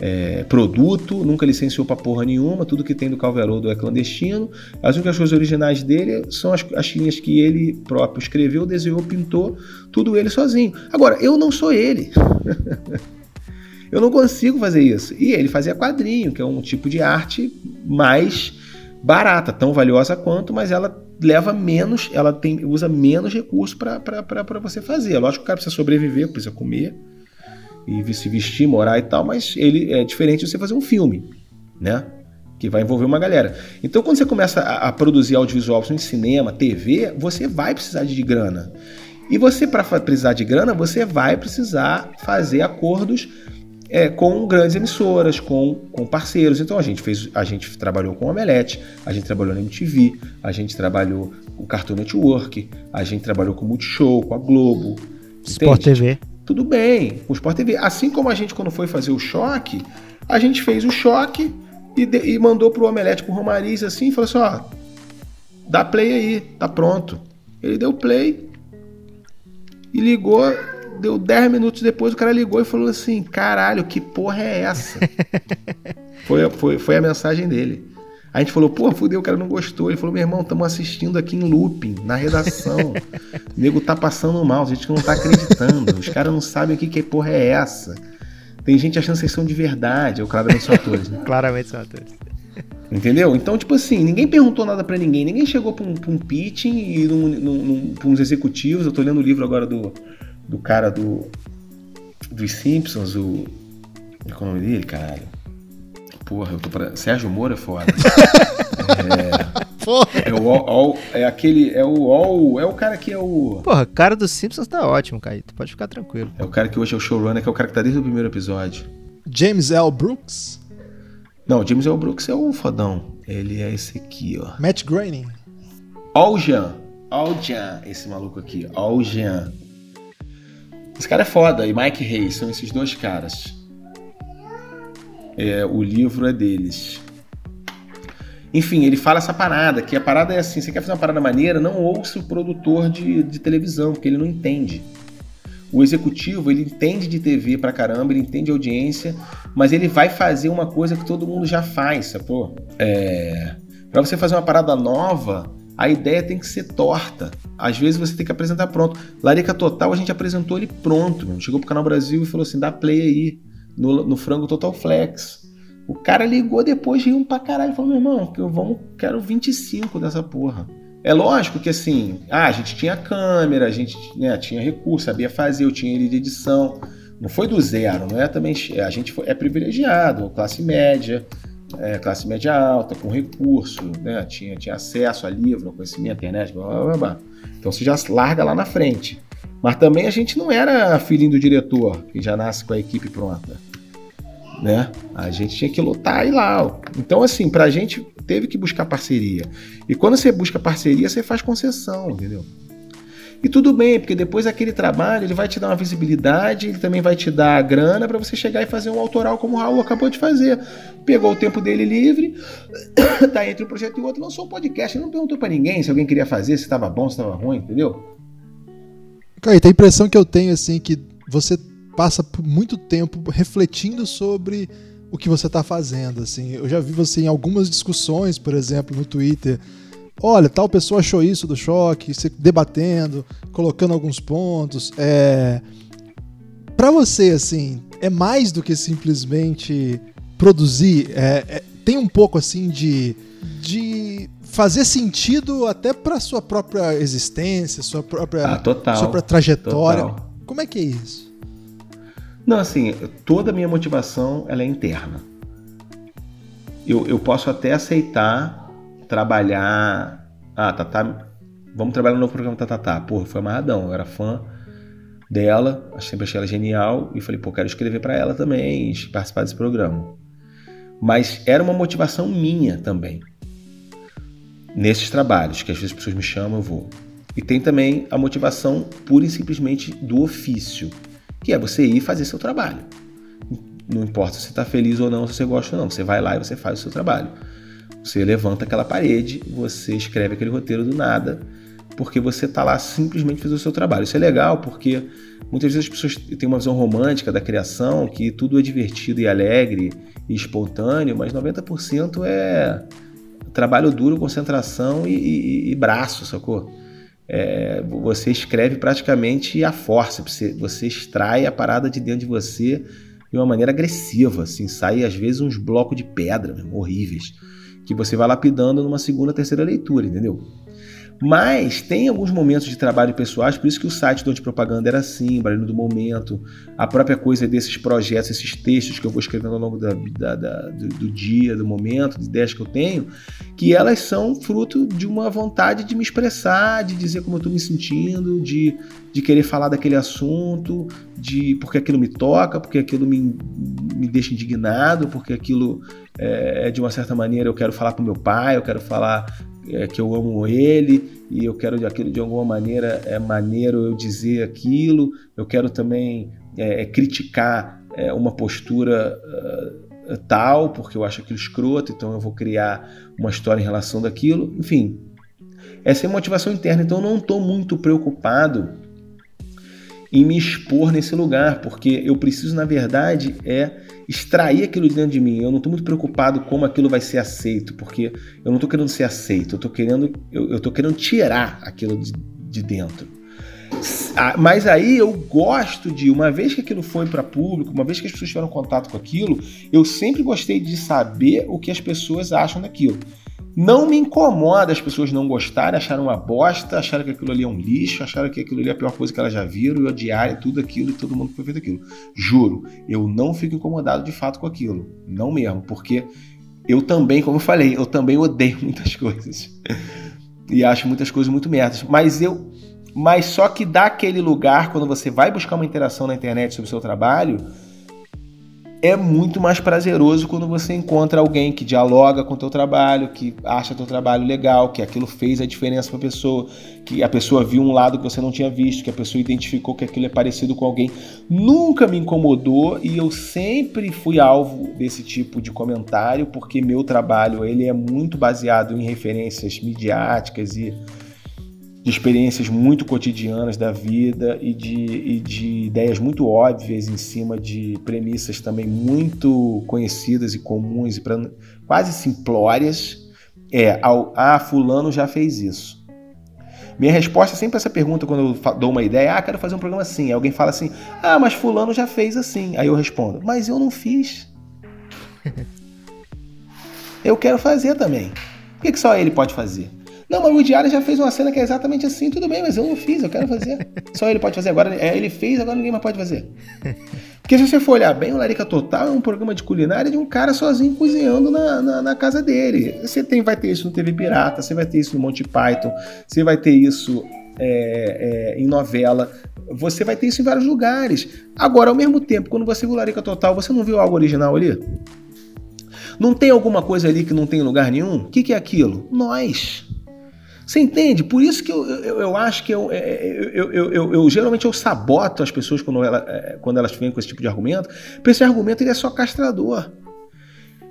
é é, produto, nunca licenciou pra porra nenhuma, tudo que tem do Calvin Haroldo é clandestino. As únicas coisas originais dele são as, as linhas que ele próprio escreveu, desenhou, pintou, tudo ele sozinho. Agora, eu não sou ele. eu não consigo fazer isso. E ele fazia quadrinho, que é um tipo de arte mais barata, tão valiosa quanto, mas ela leva menos, ela tem, usa menos recursos para você fazer. Lógico que o cara precisa sobreviver, precisa comer e se vestir, morar e tal, mas ele é diferente de você fazer um filme, né? Que vai envolver uma galera. Então, quando você começa a, a produzir audiovisual em cinema, TV, você vai precisar de grana. E você, para precisar de grana, você vai precisar fazer acordos é, com grandes emissoras, com, com parceiros. Então a gente fez, a gente trabalhou com o Omelete, a gente trabalhou na MTV, a gente trabalhou com o Cartoon Network, a gente trabalhou com o Multishow, com a Globo. Sport TV. Tudo bem, o Sport TV. Assim como a gente, quando foi fazer o choque, a gente fez o choque e, de, e mandou pro Omelete, pro Romariz, assim, e falou assim: ó, dá play aí, tá pronto. Ele deu play e ligou. Deu 10 minutos depois, o cara ligou e falou assim: caralho, que porra é essa? foi, foi, foi a mensagem dele. A gente falou, pô, fudeu, o cara não gostou. Ele falou, meu irmão, estamos assistindo aqui em looping, na redação. o nego tá passando mal, a gente não tá acreditando. Os caras não sabem o que, que porra é essa. Tem gente achando que vocês são de verdade. É o claramente são atores, né? Claramente são atores. Entendeu? Então, tipo assim, ninguém perguntou nada para ninguém. Ninguém chegou pra um, pra um pitching e num, num, num, pra uns executivos. Eu tô lendo o livro agora do, do cara do dos Simpsons, o. Qual é o nome dele, caralho? Porra, eu tô pra... Sérgio Moro é foda. é... Porra. É o all, é aquele. É o all, É o cara que é o. Porra, cara dos Simpsons tá ótimo, Caíto. Pode ficar tranquilo. É o cara que hoje é o showrunner, que é o cara que tá desde o primeiro episódio. James L. Brooks? Não, James L. Brooks é o fodão. Ele é esse aqui, ó. Matt Groening. Aljan. Aljan, esse maluco aqui. Aljan. Esse cara é foda. E Mike Hayes, são esses dois caras. É, o livro é deles. Enfim, ele fala essa parada, que a parada é assim, você quer fazer uma parada maneira, não ouça o produtor de, de televisão, porque ele não entende. O executivo, ele entende de TV pra caramba, ele entende audiência, mas ele vai fazer uma coisa que todo mundo já faz, sacou? É... Pra você fazer uma parada nova, a ideia tem que ser torta. Às vezes você tem que apresentar pronto. Larica Total, a gente apresentou ele pronto. Meu. Chegou pro Canal Brasil e falou assim, dá play aí no, no frango Total Flex. O cara ligou depois riu pra caralho. Falou, meu irmão, eu vamos, quero 25 dessa porra. É lógico que assim, ah, a gente tinha câmera, a gente né, tinha recurso, sabia fazer, eu tinha ele de edição. Não foi do zero, não é também. A gente foi, é privilegiado, classe média, é, classe média alta, com recurso, né? Tinha, tinha acesso a livro, conhecimento, internet, blá, blá, blá. Então você já larga lá na frente. Mas também a gente não era filhinho do diretor, que já nasce com a equipe pronta. Né? A gente tinha que lutar e lá. Então, assim, pra gente teve que buscar parceria. E quando você busca parceria, você faz concessão, entendeu? E tudo bem, porque depois aquele trabalho ele vai te dar uma visibilidade, ele também vai te dar a grana para você chegar e fazer um autoral como o Raul acabou de fazer. Pegou o tempo dele livre, tá entre um projeto e outro, lançou um podcast, ele não perguntou para ninguém se alguém queria fazer, se estava bom, se estava ruim, entendeu? Caíta, a impressão que eu tenho assim que você passa muito tempo refletindo sobre o que você está fazendo, assim. Eu já vi você em algumas discussões, por exemplo, no Twitter. Olha, tal pessoa achou isso do choque, você debatendo, colocando alguns pontos. É... Para você, assim, é mais do que simplesmente produzir. É, é... Tem um pouco assim de, de fazer sentido até para sua própria existência, sua própria, ah, total, sua própria trajetória. Total. Como é que é isso? Não, assim, toda a minha motivação ela é interna. Eu, eu posso até aceitar trabalhar. Ah, Tatá, vamos trabalhar no novo programa da Tatá. Porra, foi amarradão, eu era fã dela, sempre achei ela genial e falei, pô, quero escrever para ela também, participar desse programa. Mas era uma motivação minha também nesses trabalhos, que às vezes as pessoas me chamam, eu vou. E tem também a motivação pura e simplesmente do ofício, que é você ir fazer seu trabalho. Não importa se você está feliz ou não, se você gosta ou não, você vai lá e você faz o seu trabalho. Você levanta aquela parede, você escreve aquele roteiro do nada, porque você está lá simplesmente fazendo o seu trabalho. Isso é legal porque muitas vezes as pessoas têm uma visão romântica da criação, que tudo é divertido e alegre e espontâneo, mas 90% é trabalho duro, concentração e, e, e braço, sacou? É, você escreve praticamente a força, você, você extrai a parada de dentro de você de uma maneira agressiva, assim, sai às vezes uns blocos de pedra mesmo, horríveis, que você vai lapidando numa segunda, terceira leitura, entendeu? Mas tem alguns momentos de trabalho pessoais, por isso que o site do Antipropaganda era assim, barulho do momento, a própria coisa desses projetos, esses textos que eu vou escrevendo ao longo da, da, da, do, do, dia, do momento, de ideias que eu tenho, que elas são fruto de uma vontade de me expressar, de dizer como eu estou me sentindo, de, de querer falar daquele assunto, de porque aquilo me toca, porque aquilo me, me deixa indignado, porque aquilo é, de uma certa maneira eu quero falar com meu pai, eu quero falar é, que eu amo ele e eu quero aquilo de alguma maneira é maneiro eu dizer aquilo. Eu quero também é, é criticar é, uma postura uh, tal porque eu acho aquilo escroto, então eu vou criar uma história em relação daquilo. Enfim, essa é a motivação interna. Então eu não estou muito preocupado em me expor nesse lugar, porque eu preciso, na verdade, é extrair aquilo de dentro de mim. Eu não estou muito preocupado como aquilo vai ser aceito, porque eu não estou querendo ser aceito, eu estou querendo, eu, eu querendo tirar aquilo de, de dentro. Ah, mas aí eu gosto de, uma vez que aquilo foi para público, uma vez que as pessoas tiveram contato com aquilo, eu sempre gostei de saber o que as pessoas acham daquilo. Não me incomoda as pessoas não gostarem, acharem uma bosta, acharem que aquilo ali é um lixo, acharem que aquilo ali é a pior coisa que elas já viram e odiarem tudo aquilo e todo mundo que foi feito aquilo. Juro, eu não fico incomodado de fato com aquilo. Não mesmo, porque eu também, como eu falei, eu também odeio muitas coisas. e acho muitas coisas muito merdas. Mas eu. Mas só que dá aquele lugar, quando você vai buscar uma interação na internet sobre o seu trabalho, é muito mais prazeroso quando você encontra alguém que dialoga com o teu trabalho, que acha teu trabalho legal, que aquilo fez a diferença para a pessoa, que a pessoa viu um lado que você não tinha visto, que a pessoa identificou que aquilo é parecido com alguém. Nunca me incomodou e eu sempre fui alvo desse tipo de comentário, porque meu trabalho ele é muito baseado em referências midiáticas e de experiências muito cotidianas da vida e de, e de ideias muito óbvias em cima de premissas também muito conhecidas e comuns e pra, quase simplórias. É, ao, ah, fulano já fez isso. Minha resposta é sempre essa pergunta quando eu dou uma ideia, ah, quero fazer um programa assim. Aí alguém fala assim, ah, mas fulano já fez assim. Aí eu respondo, mas eu não fiz. eu quero fazer também. Por que, que só ele pode fazer? Não, mas o Diário já fez uma cena que é exatamente assim, tudo bem, mas eu não fiz, eu quero fazer. Só ele pode fazer. Agora é, ele fez, agora ninguém mais pode fazer. Porque se você for olhar bem, o Larica Total é um programa de culinária de um cara sozinho cozinhando na, na, na, casa dele. Você tem, vai ter isso no TV Pirata, você vai ter isso no Monty Python, você vai ter isso é, é, em novela, você vai ter isso em vários lugares. Agora, ao mesmo tempo, quando você viu o Larica Total, você não viu algo original ali? Não tem alguma coisa ali que não tem lugar nenhum? O que, que é aquilo? Nós. Você entende? Por isso que eu, eu, eu acho que eu, é, é, eu, geralmente eu saboto as pessoas quando, ela, é, quando elas vêm com esse tipo de argumento, porque esse argumento ele é só castrador.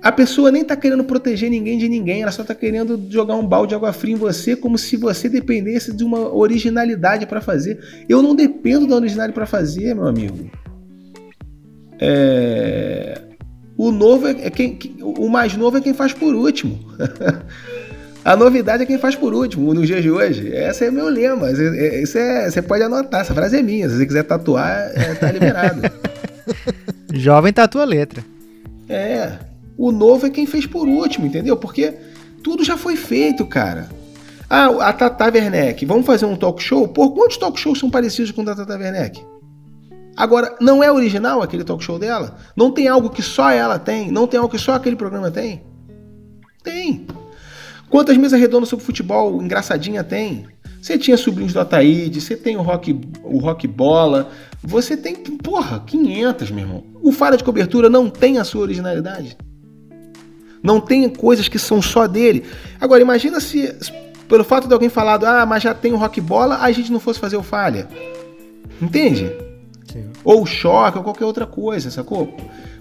A pessoa nem está querendo proteger ninguém de ninguém, ela só está querendo jogar um balde de água fria em você, como se você dependesse de uma originalidade para fazer. Eu não dependo da originalidade para fazer, meu amigo. É... O novo é quem, o mais novo é quem faz por último. A novidade é quem faz por último, nos dias de hoje. Esse é meu lema. Isso é, você pode anotar, essa frase é minha. Se você quiser tatuar, é, tá liberado. Jovem tatua a letra. É. O novo é quem fez por último, entendeu? Porque tudo já foi feito, cara. Ah, a Tata Werneck, vamos fazer um talk show? Pô, quantos talk shows são parecidos com o da Tata Werneck? Agora, não é original aquele talk show dela? Não tem algo que só ela tem? Não tem algo que só aquele programa tem? Tem. Quantas mesas redondas sobre futebol engraçadinha tem? Você tinha Sobrinhos do Ataíde, você tem o Rock, o rock Bola, você tem, porra, 500, meu irmão. O Fara de Cobertura não tem a sua originalidade. Não tem coisas que são só dele. Agora, imagina se, pelo fato de alguém falar, ah, mas já tem o Rock Bola, a gente não fosse fazer o Falha. Entende? Sim. Ou choque, ou qualquer outra coisa, sacou?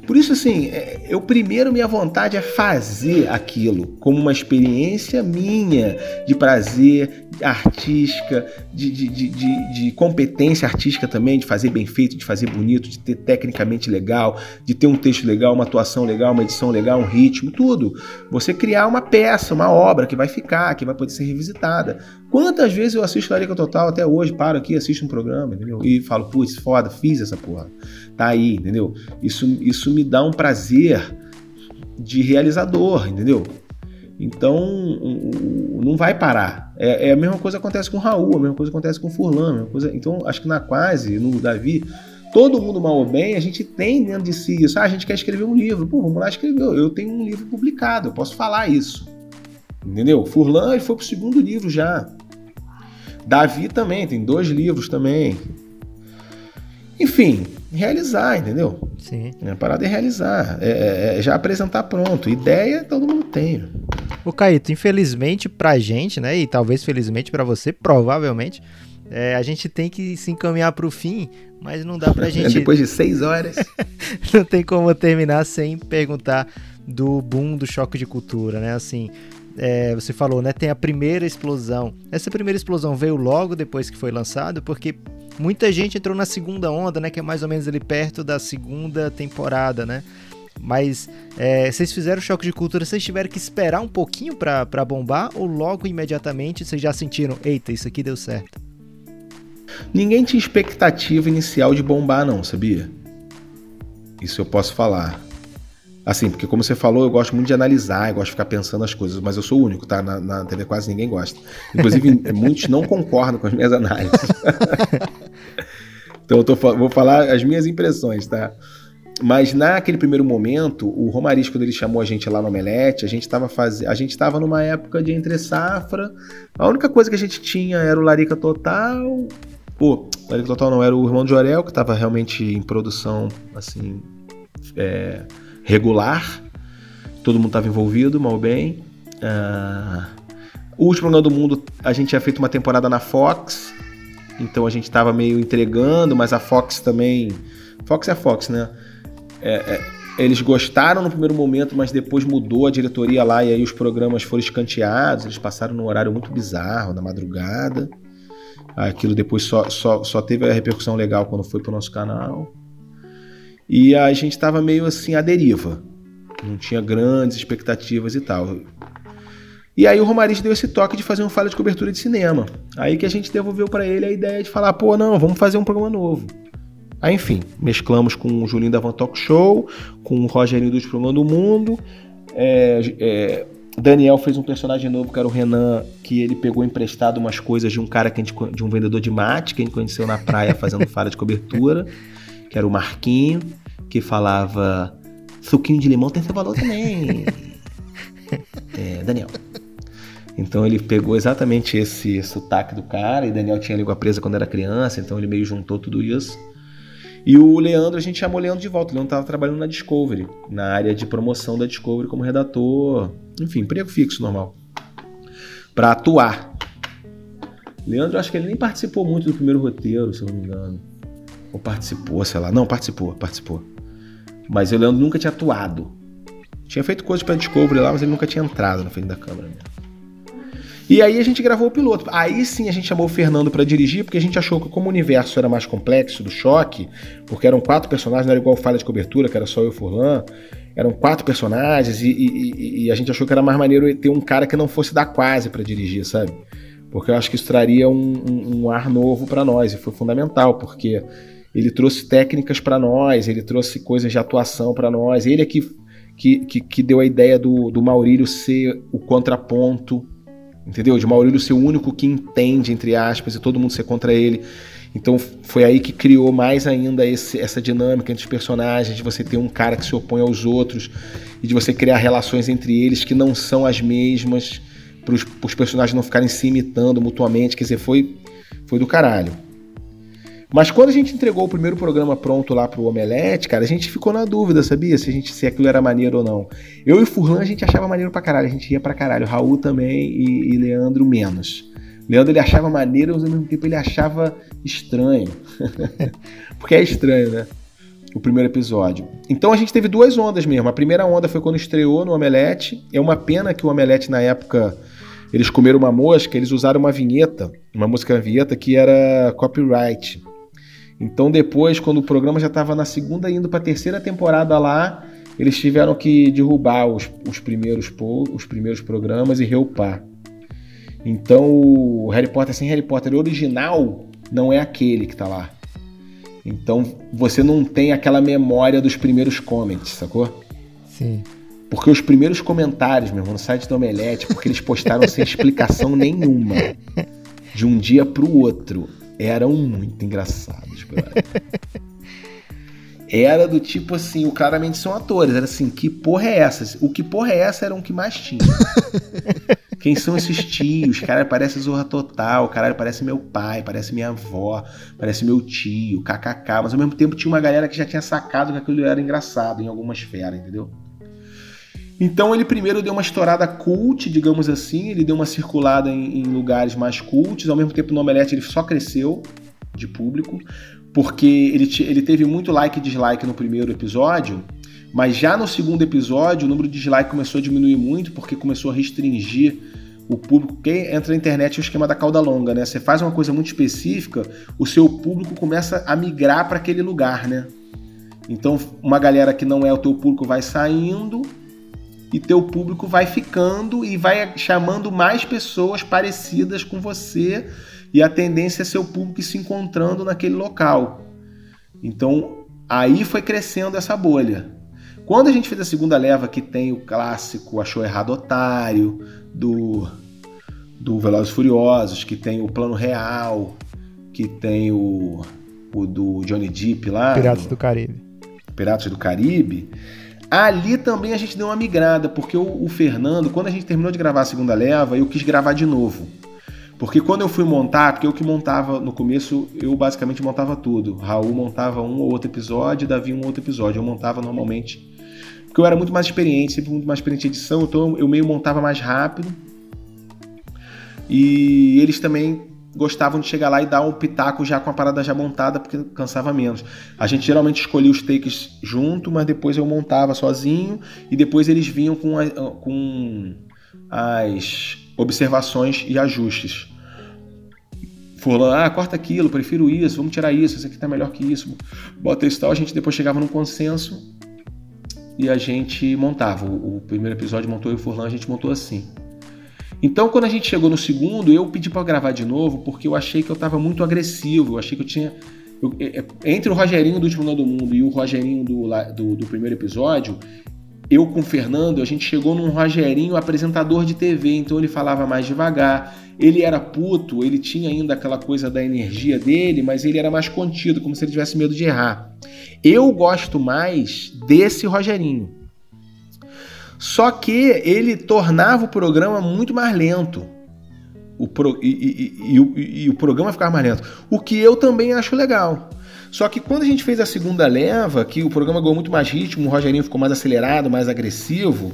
Por isso, assim, é, eu primeiro minha vontade é fazer aquilo como uma experiência minha de prazer artística, de, de, de, de, de competência artística também, de fazer bem feito, de fazer bonito, de ter tecnicamente legal, de ter um texto legal, uma atuação legal, uma edição legal, um ritmo, tudo. Você criar uma peça, uma obra que vai ficar, que vai poder ser revisitada. Quantas vezes eu assisto Larica Total até hoje, paro aqui, assisto um programa, entendeu? E falo, putz, foda, fiz essa porra. Tá aí, entendeu? Isso, isso me dá um prazer de realizador, entendeu? Então, não vai parar. É, é, a mesma coisa que acontece com o Raul, a mesma coisa que acontece com o Furlan, coisa. Então, acho que na quase, no Davi, todo mundo mal ou bem, a gente tem dentro de si isso. Ah, a gente quer escrever um livro. Pô, vamos lá escrever. Eu tenho um livro publicado, eu posso falar isso. Entendeu? Furlan, ele foi pro segundo livro já. Davi também, tem dois livros também. Enfim, realizar, entendeu? Sim. A parada é realizar, é, é, é já apresentar pronto. Ideia todo mundo tem. O Caíto, infelizmente pra gente, né, e talvez felizmente para você, provavelmente, é, a gente tem que se encaminhar pro fim, mas não dá pra gente... Depois de seis horas. não tem como terminar sem perguntar do boom do choque de cultura, né, assim é, você falou, né? Tem a primeira explosão. Essa primeira explosão veio logo depois que foi lançado, porque muita gente entrou na segunda onda, né? Que é mais ou menos ali perto da segunda temporada, né? Mas é, vocês fizeram choque de cultura, vocês tiveram que esperar um pouquinho para bombar ou logo imediatamente vocês já sentiram, eita, isso aqui deu certo? Ninguém tinha expectativa inicial de bombar, não, sabia? Isso eu posso falar. Assim, porque como você falou, eu gosto muito de analisar, eu gosto de ficar pensando as coisas, mas eu sou o único, tá? Na, na TV quase ninguém gosta. Inclusive, muitos não concordam com as minhas análises. então eu tô, vou falar as minhas impressões, tá? Mas naquele primeiro momento, o Romariz, quando ele chamou a gente lá no Omelete, a gente estava faz... a gente estava numa época de entre safra. A única coisa que a gente tinha era o Larica Total. Pô, Larica Total não, era o Irmão de Jorel, que estava realmente em produção, assim. É regular, todo mundo estava envolvido, mal bem. Uh, o último ano do mundo, a gente tinha feito uma temporada na Fox, então a gente estava meio entregando, mas a Fox também. Fox é a Fox, né? É, é, eles gostaram no primeiro momento, mas depois mudou a diretoria lá e aí os programas foram escanteados. Eles passaram num horário muito bizarro, na madrugada. Aquilo depois só, só, só teve a repercussão legal quando foi pro nosso canal. E a gente estava meio assim à deriva. Não tinha grandes expectativas e tal. E aí o Romariz deu esse toque de fazer um falha de cobertura de cinema. Aí que a gente devolveu para ele a ideia de falar, pô, não, vamos fazer um programa novo. Aí, enfim, mesclamos com o Julinho da Van Talk Show, com o Rogerinho do Programa do Mundo. É, é, Daniel fez um personagem novo, que era o Renan, que ele pegou emprestado umas coisas de um cara que gente, de um vendedor de mate que a gente conheceu na praia fazendo falha de cobertura, que era o Marquinho que falava suquinho de limão tem seu valor também. é, Daniel. Então ele pegou exatamente esse sotaque do cara, e Daniel tinha língua presa quando era criança, então ele meio juntou tudo isso. E o Leandro, a gente chamou o Leandro de volta. O Leandro estava trabalhando na Discovery, na área de promoção da Discovery como redator, enfim, emprego fixo normal, para atuar. Leandro, acho que ele nem participou muito do primeiro roteiro, se eu não me engano. Ou participou, sei lá. Não, participou, participou. Mas o Leandro nunca tinha atuado. Tinha feito coisas pra Discovery lá, mas ele nunca tinha entrado na frente da câmera E aí a gente gravou o piloto. Aí sim a gente chamou o Fernando para dirigir, porque a gente achou que como o universo era mais complexo do choque, porque eram quatro personagens, não era igual falha de cobertura, que era só eu e o Furlan, eram quatro personagens, e, e, e, a gente achou que era mais maneiro ter um cara que não fosse da quase para dirigir, sabe? Porque eu acho que isso traria um, um, um ar novo para nós, e foi fundamental, porque ele trouxe técnicas para nós, ele trouxe coisas de atuação para nós. Ele é que, que, que, que, deu a ideia do, do Maurílio ser o contraponto, entendeu? De Maurílio ser o único que entende, entre aspas, e todo mundo ser contra ele. Então foi aí que criou mais ainda esse, essa dinâmica entre os personagens, de você ter um cara que se opõe aos outros e de você criar relações entre eles que não são as mesmas, para os personagens não ficarem se imitando mutuamente. Quer dizer, foi, foi do caralho. Mas quando a gente entregou o primeiro programa pronto lá pro Omelete, cara, a gente ficou na dúvida, sabia? Se, a gente, se aquilo era maneiro ou não. Eu e o Furlan a gente achava maneiro pra caralho, a gente ia pra caralho. Raul também e, e Leandro menos. Leandro ele achava maneiro, mas ao mesmo tempo ele achava estranho. Porque é estranho, né? O primeiro episódio. Então a gente teve duas ondas mesmo. A primeira onda foi quando estreou no Omelete. É uma pena que o Omelete, na época, eles comeram uma mosca, eles usaram uma vinheta, uma música vinheta que era copyright. Então depois, quando o programa já estava na segunda, indo para a terceira temporada lá, eles tiveram que derrubar os, os, primeiros, os primeiros programas e reupar. Então o Harry Potter sem Harry Potter original não é aquele que está lá. Então você não tem aquela memória dos primeiros comments, sacou? Sim. Porque os primeiros comentários, meu irmão, no site do Omelete, porque eles postaram sem explicação nenhuma, de um dia para o outro, eram muito engraçados, brother. Era do tipo assim, o claramente são atores. Era assim, que porra é essa? O que porra é essa era um que mais tinha. Quem são esses tios? Cara, parece Zorra Total, caralho, parece meu pai, parece minha avó, parece meu tio, kkk. Mas ao mesmo tempo tinha uma galera que já tinha sacado que aquilo era engraçado em alguma esfera, entendeu? Então ele primeiro deu uma estourada cult, digamos assim, ele deu uma circulada em, em lugares mais cults, ao mesmo tempo no Omelete ele só cresceu de público, porque ele, ele teve muito like e dislike no primeiro episódio, mas já no segundo episódio, o número de dislike começou a diminuir muito, porque começou a restringir o público. Quem entra na internet é o esquema da cauda longa, né? Você faz uma coisa muito específica, o seu público começa a migrar para aquele lugar, né? Então, uma galera que não é o teu público vai saindo e teu público vai ficando e vai chamando mais pessoas parecidas com você e a tendência é seu público se encontrando naquele local. Então, aí foi crescendo essa bolha. Quando a gente fez a segunda leva, que tem o clássico Achou Errado Otário, do, do Velozes Furiosos, que tem o Plano Real, que tem o, o do Johnny Depp lá. Piratas do, do Caribe. Piratas do Caribe. Ali também a gente deu uma migrada, porque o, o Fernando, quando a gente terminou de gravar a segunda leva, eu quis gravar de novo. Porque quando eu fui montar, porque eu que montava no começo, eu basicamente montava tudo. Raul montava um ou outro episódio, Davi um outro episódio. Eu montava normalmente porque eu era muito mais experiente, sempre muito mais experiente em edição, então eu meio montava mais rápido. E eles também gostavam de chegar lá e dar um pitaco já com a parada já montada, porque cansava menos. A gente geralmente escolhia os takes junto, mas depois eu montava sozinho e depois eles vinham com, a, com as observações e ajustes. Fulano, ah, corta aquilo, prefiro isso, vamos tirar isso, isso aqui tá melhor que isso, bota isso tal. A gente depois chegava num consenso e a gente montava. O, o primeiro episódio montou eu e o Furlan, a gente montou assim. Então, quando a gente chegou no segundo, eu pedi para gravar de novo porque eu achei que eu estava muito agressivo. Eu achei que eu tinha. Eu, é, é, entre o Rogerinho do Último Não do Mundo e o Rogerinho do, do, do, primeiro episódio, eu com o Fernando, a gente chegou num Rogerinho apresentador de TV, então ele falava mais devagar. Ele era puto, ele tinha ainda aquela coisa da energia dele, mas ele era mais contido, como se ele tivesse medo de errar. Eu gosto mais desse Rogerinho. Só que ele tornava o programa muito mais lento. O pro, e, e, e, e, o programa ficava mais lento. O que eu também acho legal. Só que quando a gente fez a segunda leva, que o programa ganhou muito mais ritmo, o Rogerinho ficou mais acelerado, mais agressivo,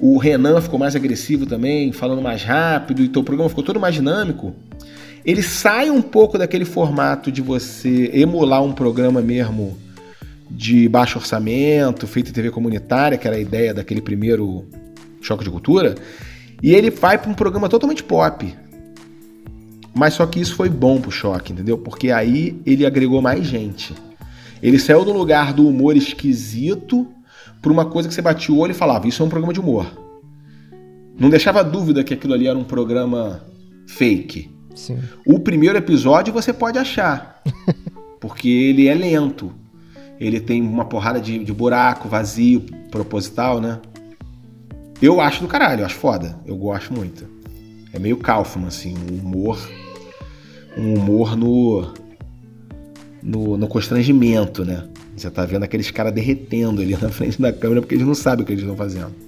o Renan ficou mais agressivo também, falando mais rápido, então o programa ficou todo mais dinâmico. Ele sai um pouco daquele formato de você emular um programa mesmo de baixo orçamento, feito em TV comunitária, que era a ideia daquele primeiro choque de cultura, e ele vai para um programa totalmente pop. Mas só que isso foi bom pro choque, entendeu? Porque aí ele agregou mais gente. Ele saiu do lugar do humor esquisito para uma coisa que você batia o olho e falava: Isso é um programa de humor. Não deixava dúvida que aquilo ali era um programa fake. Sim. O primeiro episódio você pode achar, porque ele é lento. Ele tem uma porrada de, de buraco, vazio, proposital, né? Eu acho do caralho, eu acho foda. Eu gosto muito. É meio Kaufman, assim, um humor. Um humor no. No, no constrangimento, né? Você tá vendo aqueles caras derretendo ali na frente da câmera porque eles não sabem o que eles estão fazendo.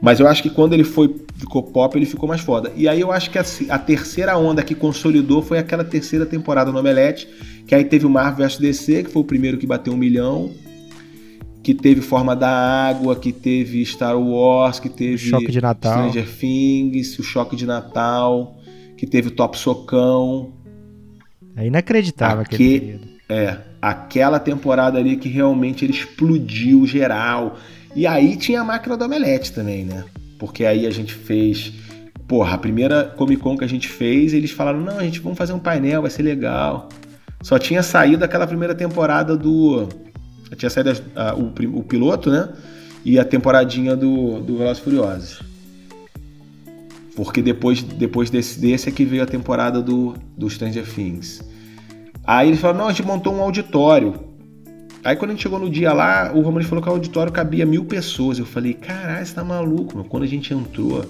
Mas eu acho que quando ele foi ficou pop, ele ficou mais foda. E aí eu acho que a, a terceira onda que consolidou foi aquela terceira temporada no Omelete, que aí teve o Marvel vs DC, que foi o primeiro que bateu um milhão, que teve Forma da Água, que teve Star Wars, que teve Choque de Natal. Stranger Things, o Choque de Natal, que teve o Top Socão. É inacreditável Aque- aquele período. É, aquela temporada ali que realmente ele explodiu geral. E aí tinha a máquina do Omelete também, né? Porque aí a gente fez. Porra, a primeira Comic Con que a gente fez, eles falaram: não, a gente vamos fazer um painel, vai ser legal. Só tinha saído aquela primeira temporada do. Tinha saído a- o, prim- o piloto, né? E a temporadinha do, do Velozes Furiosos. Porque depois, depois desse, desse é que veio a temporada do, do Stranger Things. Aí eles falaram, não, a gente montou um auditório. Aí quando a gente chegou no dia lá, o Romulo falou que o auditório cabia mil pessoas. Eu falei, caralho, você tá maluco, meu. Quando a gente entrou,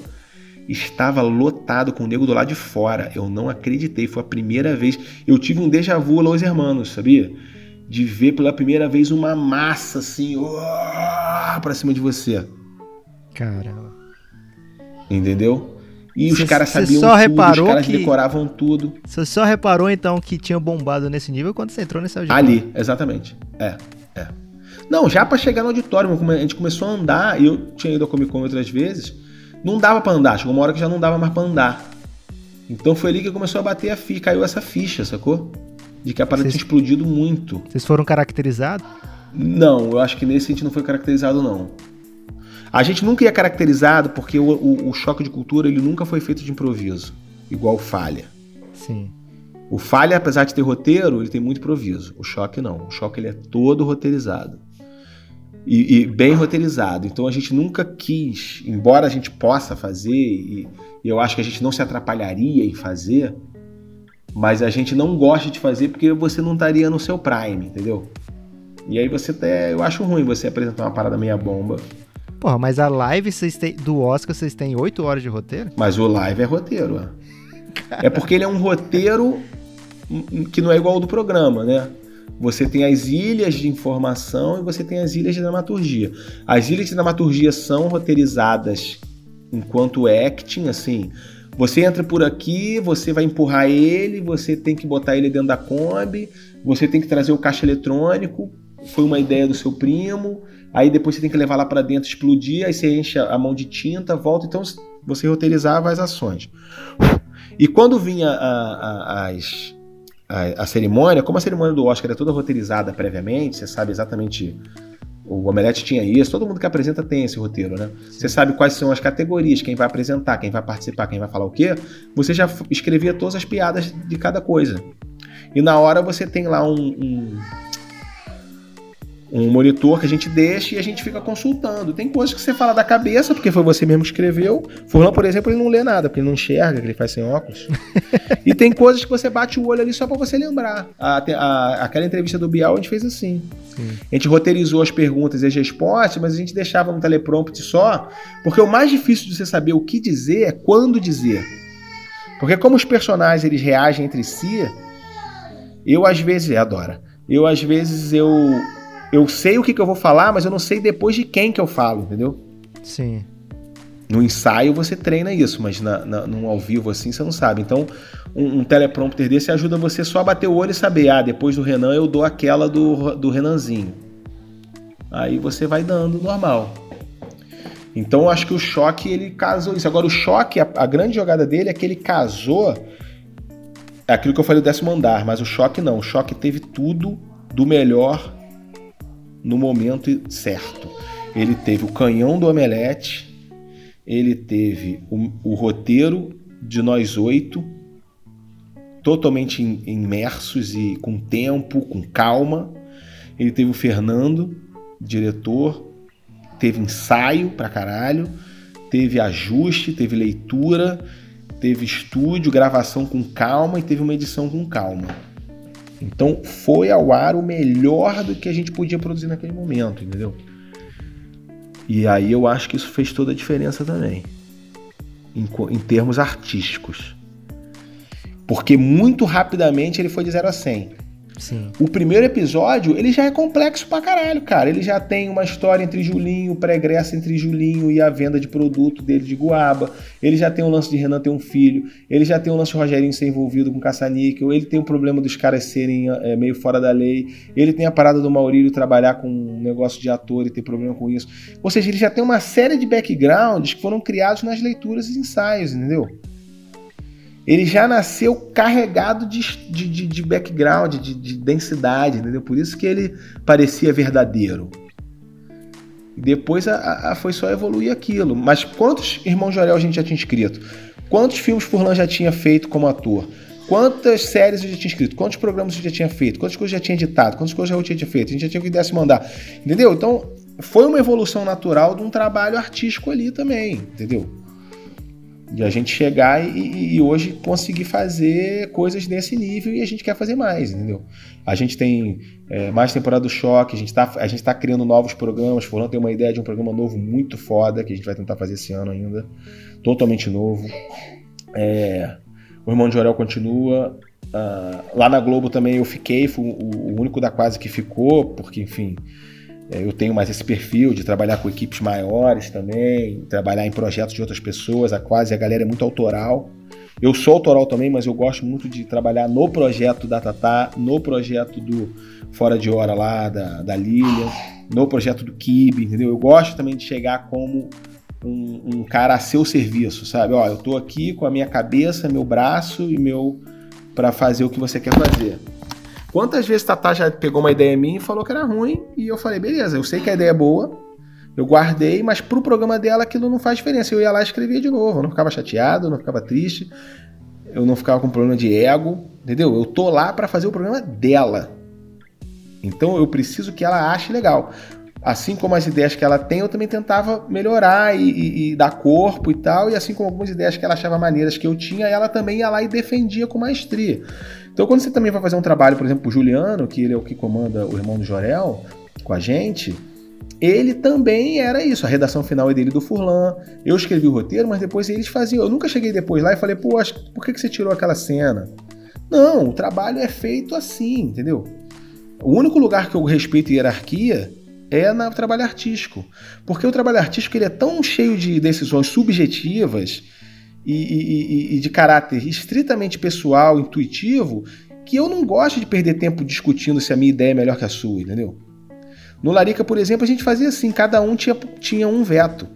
estava lotado com o nego do lado de fora. Eu não acreditei, foi a primeira vez. Eu tive um déjà vu Los Hermanos, sabia? De ver pela primeira vez uma massa assim, uá, pra cima de você. Caramba. Entendeu? E os caras sabiam só tudo, reparou os caras que- decoravam tudo. Você só reparou então que tinha bombado nesse nível quando você entrou nesse auditório? Ali, exatamente. É, é. Não, já pra chegar no auditório, a gente começou a andar, e eu tinha ido ao Comic Con outras vezes, não dava pra andar, chegou uma hora que já não dava mais pra andar. Então foi ali que começou a bater a ficha, caiu essa ficha, sacou? De que a parada Vocês- tinha explodido muito. Vocês foram caracterizados? Não, eu acho que nesse a gente não foi caracterizado, não. A gente nunca ia caracterizado porque o, o- o choque de cultura ele nunca foi feito de improviso, igual falha. Sim. O Falha, apesar de ter roteiro, ele tem muito improviso. O Choque não. O Choque ele é todo roteirizado. E, e bem roteirizado. Então a gente nunca quis, embora a gente possa fazer, e, e eu acho que a gente não se atrapalharia em fazer, mas a gente não gosta de fazer porque você não estaria no seu prime, entendeu? E aí você até. Eu acho ruim você apresentar uma parada meia bomba. Porra, mas a live vocês têm, do Oscar vocês têm 8 horas de roteiro? Mas o live é roteiro, é. É porque ele é um roteiro que não é igual ao do programa, né? Você tem as ilhas de informação e você tem as ilhas de dramaturgia. As ilhas de dramaturgia são roteirizadas enquanto acting, assim. Você entra por aqui, você vai empurrar ele, você tem que botar ele dentro da Kombi, você tem que trazer o caixa eletrônico, foi uma ideia do seu primo, aí depois você tem que levar lá para dentro, explodir, aí você enche a mão de tinta, volta, então você roteirizava as ações. E quando vinha a- a- as, a, a cerimônia, como a cerimônia do Oscar é toda roteirizada previamente, você sabe exatamente. O Omelete tinha isso, todo mundo que apresenta tem esse roteiro, né? Você sabe quais são as categorias, quem vai apresentar, quem vai participar, quem vai falar o quê. Você já escrevia todas as piadas de cada coisa. E na hora você tem lá um, um, um monitor que a gente deixa e a gente fica consultando. Tem coisas que você fala da cabeça, porque foi você mesmo que escreveu. Furlan, por exemplo, ele não lê nada, porque ele não enxerga, que ele faz sem óculos. e tem coisas que você bate o olho ali só pra você lembrar. A- a- aquela entrevista do Bial a gente fez assim. Sim. A gente roteirizou as perguntas e as respostas, mas a gente deixava no teleprompter só, porque o mais difícil de você saber o que dizer é quando dizer. Porque como os personagens eles reagem entre si, eu às vezes, é, adora. Eu às vezes eu eu sei o que, que eu vou falar, mas eu não sei depois de quem que eu falo, entendeu? Sim. No ensaio você treina isso, mas na, na, num ao vivo assim você não sabe. Então, um, um teleprompter desse ajuda você só a bater o olho e saber, ah, depois do Renan eu dou aquela do, do Renanzinho. Aí você vai dando normal. Então eu acho que o choque ele casou isso. Agora o choque, a, a grande jogada dele é que ele casou é aquilo que eu falei do décimo andar, mas o choque não. O choque teve tudo do melhor no momento certo. Ele teve o canhão do omelete, ele teve o, o roteiro de nós oito, totalmente im- imersos e com tempo, com calma. Ele teve o Fernando, diretor, teve ensaio pra caralho, teve ajuste, teve leitura, teve estúdio, gravação com calma e teve uma edição com calma. Então foi ao ar o melhor do que a gente podia produzir naquele momento, entendeu? E aí eu acho que isso fez toda a diferença também, em, em termos artísticos. Porque muito rapidamente ele foi de 0 a 100. Sim. O primeiro episódio, ele já é complexo pra caralho, cara. Ele já tem uma história entre Julinho, o pregresso entre Julinho e a venda de produto dele de Guaba. Ele já tem o lance de Renan ter um filho. Ele já tem o lance de Rogerinho ser envolvido com caça-níquel. Ele tem o problema dos caras serem é, meio fora da lei. Ele tem a parada do Maurílio trabalhar com um negócio de ator e ter problema com isso. Ou seja, ele já tem uma série de backgrounds que foram criados nas leituras e ensaios, entendeu? Ele já nasceu carregado de, de, de, de background, de, de densidade, entendeu? Por isso que ele parecia verdadeiro. Depois a, a, foi só evoluir aquilo. Mas quantos Irmãos Jorel a gente já tinha escrito? Quantos filmes Furlan já tinha feito como ator? Quantas séries eu já tinha escrito? Quantos programas eu já tinha feito? Quantas coisas eu já tinha editado? Quantas coisas eu já tinha feito? A gente já tinha que ideia se mandar. Entendeu? Então, foi uma evolução natural de um trabalho artístico ali também, entendeu? De a gente chegar e, e, hoje conseguir fazer coisas nesse nível e a gente quer fazer mais, entendeu? A gente tem é, mais temporada do choque, a gente está tá criando novos programas. Fulano tem uma ideia de um programa novo muito foda que a gente vai tentar fazer esse ano ainda, totalmente novo. É, o Irmão de Jorel continua. Uh, lá na Globo também eu fiquei, fui o, o único da quase que ficou, porque enfim eu tenho mais esse perfil de trabalhar com equipes maiores também, trabalhar em projetos de outras pessoas, a quase a galera é muito autoral. Eu sou autoral também, mas eu gosto muito de trabalhar no projeto da Tatá, no projeto do Fora de Hora lá, da, da Lilian, no projeto do Kibe, entendeu? Eu gosto também de chegar como um, um, cara a seu serviço, sabe? Ó, eu tô aqui com a minha cabeça, meu braço e meu para fazer o que você quer fazer. Quantas vezes Tatá já pegou uma ideia minha e falou que era ruim, e eu falei, beleza, eu sei que a ideia é boa, eu guardei, mas pro programa dela aquilo não faz diferença. Eu ia lá e escrevia de novo, eu não ficava chateado, eu não ficava triste, eu não ficava com problema de ego, entendeu? Eu tô lá para fazer o programa dela. Então eu preciso que ela ache legal. Assim como as ideias que ela tem, eu também tentava melhorar e, e, e, dar corpo e tal. E assim como algumas ideias que ela achava maneiras que eu tinha, ela também ia lá e defendia com maestria. Então, quando você também vai fazer um trabalho, por exemplo, o Juliano, que ele é o que comanda o irmão do Jorel, com a gente, ele também era isso. A redação final é dele do Furlan. Eu escrevi o roteiro, mas depois eles faziam. Eu nunca cheguei depois lá e falei, pô, por que, que você tirou aquela cena? Não, o trabalho é feito assim, entendeu? O único lugar que eu respeito hierarquia é no trabalho artístico. Porque o trabalho artístico ele é tão cheio de decisões subjetivas e, e, e, de caráter estritamente pessoal, intuitivo, que eu não gosto de perder tempo discutindo se a minha ideia é melhor que a sua, entendeu? No Larica, por exemplo, a gente fazia assim, cada um tinha, tinha um veto.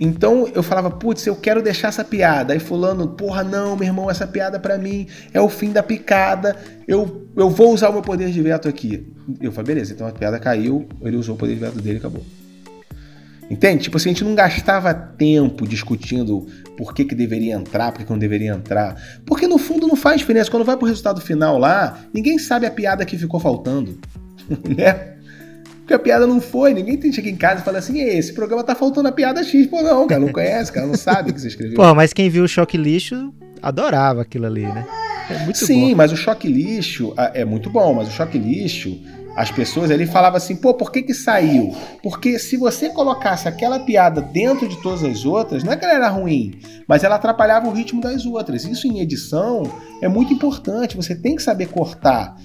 Então eu falava, putz, eu quero deixar essa piada. Aí fulano, porra, não, meu irmão, essa piada para mim é o fim da picada. Eu, eu vou usar o meu poder de veto aqui. Eu falei, beleza, então a piada caiu, ele usou o poder de veto dele e acabou. Entende? Tipo assim, a gente não gastava tempo discutindo por que, que deveria entrar, por que, que não deveria entrar. Porque no fundo não faz diferença. Quando vai pro resultado final lá, ninguém sabe a piada que ficou faltando. né? Porque a piada não foi, ninguém tem chega em casa e fala assim: esse programa tá faltando a piada X. Pô, não, cara, não conhece, cara, não sabe o que você escreveu. Pô, mas quem viu o choque lixo adorava aquilo ali, né? É muito Sim, bom. mas o choque lixo é muito bom, mas o choque lixo as pessoas, ele falava assim, pô, por que que saiu? Porque se você colocasse aquela piada dentro de todas as outras, não é que ela era ruim, mas ela atrapalhava o ritmo das outras. Isso em edição é muito importante, você tem que saber cortar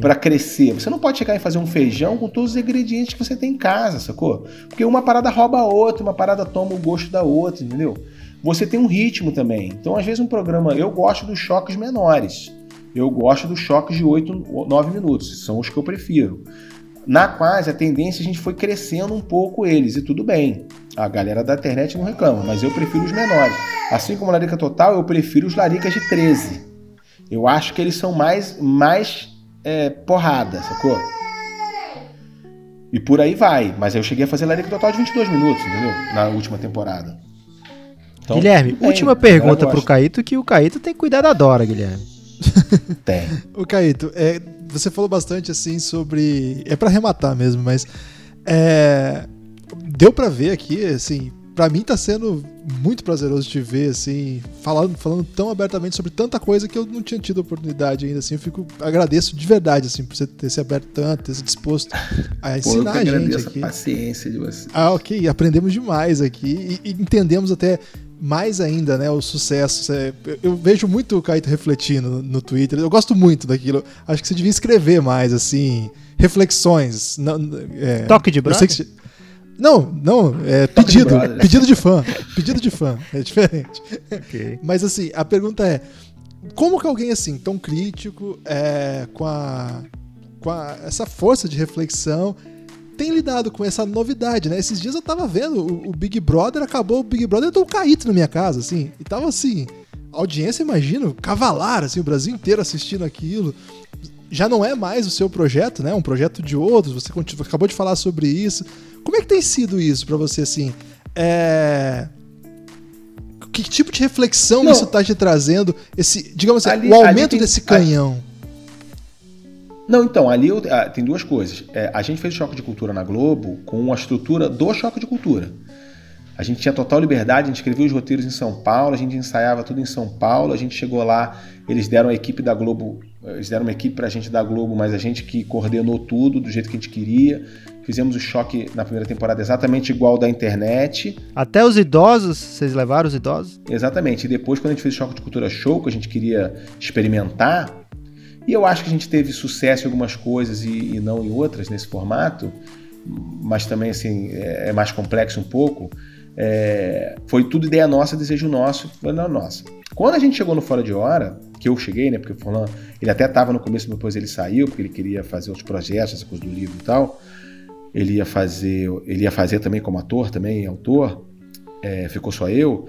para crescer. Você não pode chegar e fazer um feijão com todos os ingredientes que você tem em casa, sacou? Porque uma parada rouba a outra, uma parada toma o gosto da outra, entendeu? Você tem um ritmo também. Então, às vezes, um programa. Eu gosto dos choques menores eu gosto dos choques de 8, 9 minutos, são os que eu prefiro. Na quase, a tendência a gente foi crescendo um pouco eles, e tudo bem. A galera da internet não reclama, mas eu prefiro os menores. Assim como Larica Total, eu prefiro os Laricas de 13. Eu acho que eles são mais, mais é, porrada, sacou? E por aí vai. Mas eu cheguei a fazer Larica Total de 22 minutos, entendeu? Na última temporada. Então, Guilherme, bem, última pergunta pro Caíto, que o Caíto tem que cuidar da Dora, Guilherme. Tem. o Caíto, é, você falou bastante assim sobre. É para arrematar mesmo, mas. É, deu para ver aqui, assim, para mim tá sendo muito prazeroso te ver, assim, falando, falando tão abertamente sobre tanta coisa que eu não tinha tido oportunidade ainda, assim, eu fico, agradeço de verdade, assim, por você ter se aberto tanto, ter se disposto a ensinar Pô, eu a gente aqui. a paciência de você. Ah, ok, aprendemos demais aqui e, e entendemos até mais ainda, né, o sucesso. Eu vejo muito o Kaito refletindo no Twitter. Eu gosto muito daquilo. Acho que você devia escrever mais, assim, reflexões. É, Toque de? Que... Não, não, é pedido. De pedido de fã. Pedido de fã. É diferente. Okay. Mas assim, a pergunta é: como que alguém assim, tão crítico, é, com, a, com a, essa força de reflexão, tem lidado com essa novidade, né? Esses dias eu tava vendo o, o Big Brother, acabou o Big Brother, eu tô um caíto na minha casa, assim. E tava assim, audiência, imagino, cavalar, assim, o Brasil inteiro assistindo aquilo. Já não é mais o seu projeto, né? Um projeto de outros. Você acabou de falar sobre isso. Como é que tem sido isso para você, assim? É... Que tipo de reflexão não. isso está te trazendo? Esse, digamos assim, ali, o aumento tem, desse canhão. Não, então, ali eu, ah, tem duas coisas. É, a gente fez o Choque de Cultura na Globo com a estrutura do Choque de Cultura. A gente tinha total liberdade, a gente escrevia os roteiros em São Paulo, a gente ensaiava tudo em São Paulo, a gente chegou lá, eles deram a equipe da Globo, eles deram uma equipe pra gente da Globo, mas a gente que coordenou tudo do jeito que a gente queria. Fizemos o choque na primeira temporada exatamente igual da internet. Até os idosos, vocês levaram os idosos? Exatamente. E depois, quando a gente fez o choque de cultura show, que a gente queria experimentar, e eu acho que a gente teve sucesso em algumas coisas e, e não em outras nesse formato, mas também assim é, é mais complexo um pouco. É, foi tudo ideia nossa, desejo nosso, foi na nossa. Quando a gente chegou no Fora de Hora, que eu cheguei, né? Porque o Furlan, ele até estava no começo, depois ele saiu, porque ele queria fazer outros projetos, essa coisa do livro e tal. Ele ia fazer, ele ia fazer também como ator, também autor. É, ficou só eu.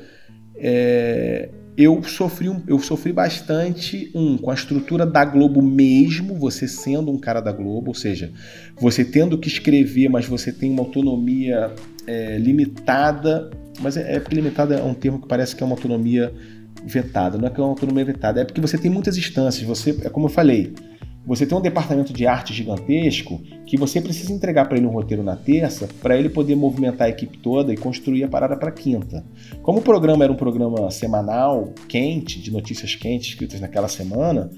É, eu sofri, eu sofri bastante, um, com a estrutura da Globo mesmo, você sendo um cara da Globo, ou seja, você tendo que escrever, mas você tem uma autonomia é, limitada, mas é, é limitada é um termo que parece que é uma autonomia vetada, não é que é uma autonomia vetada, é porque você tem muitas instâncias, você, é como eu falei, você tem um departamento de arte gigantesco que você precisa entregar para ele um roteiro na terça para ele poder movimentar a equipe toda e construir a parada para quinta. Como o programa era um programa semanal, quente, de notícias quentes escritas naquela semana,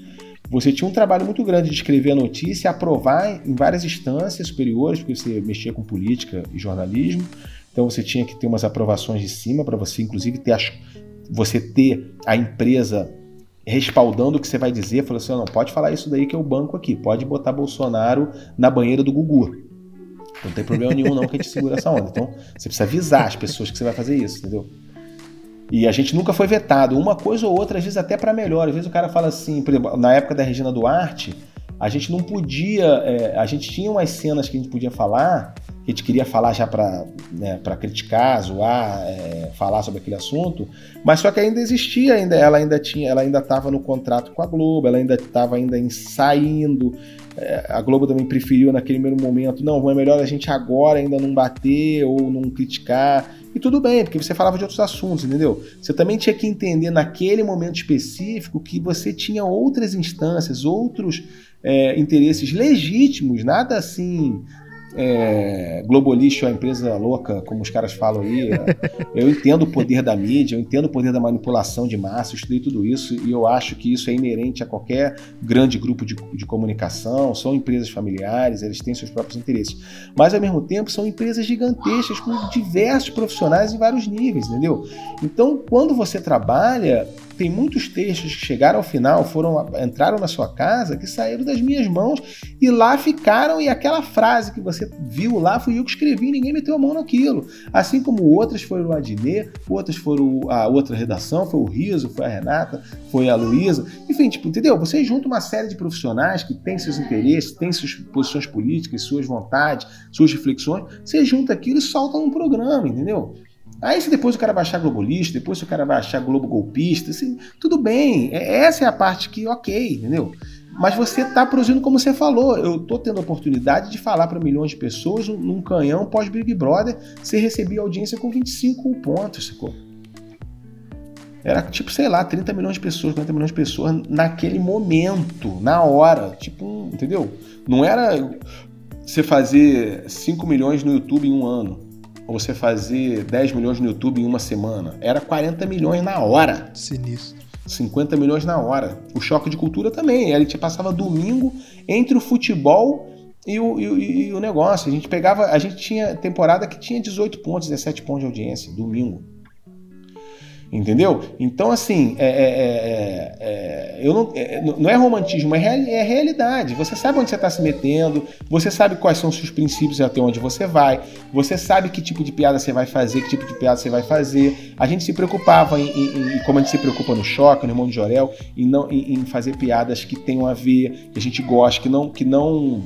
você tinha um trabalho muito grande de escrever a notícia, aprovar em várias instâncias superiores, porque você mexia com política e jornalismo. Então você tinha que ter umas aprovações de cima para você, inclusive, ter as, você ter a empresa respaldando o que você vai dizer, falou assim: não, pode falar isso daí que é o banco aqui, pode botar Bolsonaro na banheira do Gugu. Não tem problema nenhum, não, que a gente segura essa onda. Então, você precisa avisar as pessoas que você vai fazer isso, entendeu? E a gente nunca foi vetado. Uma coisa ou outra, às vezes até para melhor. Às vezes o cara fala assim, por exemplo, na época da Regina Duarte, a gente não podia. É, a gente tinha umas cenas que a gente podia falar que a gente queria falar já para né, criticar, zoar, é, falar sobre aquele assunto, mas só que ainda existia, ainda, ela ainda tinha, ela ainda estava no contrato com a Globo, ela ainda estava ainda saindo. É, a Globo também preferiu naquele primeiro momento, não, é melhor a gente agora ainda não bater ou não criticar. E tudo bem, porque você falava de outros assuntos, entendeu? Você também tinha que entender naquele momento específico que você tinha outras instâncias, outros é, interesses legítimos, nada assim é, Globolixo é empresa louca, como os caras falam aí. Eu entendo o poder da mídia, eu entendo o poder da manipulação de massa, eu estudei tudo isso e eu acho que isso é inerente a qualquer grande grupo de, de comunicação. São empresas familiares, eles têm seus próprios interesses. Mas, ao mesmo tempo, são empresas gigantescas com diversos profissionais em vários níveis, entendeu? Então, quando você trabalha tem muitos textos que chegaram ao final, foram entraram na sua casa, que saíram das minhas mãos e lá ficaram. E aquela frase que você viu lá fui eu que escrevi, ninguém meteu a mão naquilo. Assim como outras foram o Adnê, outras foram a outra redação, foi o Riso, foi a Renata, foi a Luísa. Enfim, tipo, entendeu? Você junta uma série de profissionais que têm seus interesses, têm suas posições políticas, suas vontades, suas reflexões, você junta aquilo e solta um programa, entendeu? Aí se depois o cara vai achar globalista, depois o cara vai achar globo golpista, assim, tudo bem. É, essa é a parte que, ok, entendeu? Mas você está produzindo como você falou. Eu estou tendo a oportunidade de falar para milhões de pessoas num canhão pós-Big Brother, você recebia audiência com 25 pontos, sacou? Era tipo, sei lá, 30 milhões de pessoas, 40 milhões de pessoas naquele momento, na hora. Tipo, entendeu? Não era você fazer 5 milhões no YouTube em um ano você fazer 10 milhões no YouTube em uma semana. Era 40 milhões na hora. Sinistro. 50 milhões na hora. O choque de cultura também. A gente passava domingo entre o futebol e o, e, e o negócio. A gente pegava. A gente tinha temporada que tinha 18 pontos, 17 pontos de audiência, domingo. Entendeu? Então, assim, é, é, é, é eu não, é, não é romantismo, é, real, é realidade. Você sabe onde você está se metendo, você sabe quais são os seus princípios e até onde você vai, você sabe que tipo de piada você vai fazer, que tipo de piada você vai fazer. A gente se preocupava em, em, em como a gente se preocupa no Choque, no Irmão de Jorel, em, não, em, em fazer piadas que tenham a ver, que a gente gosta, que não. Que não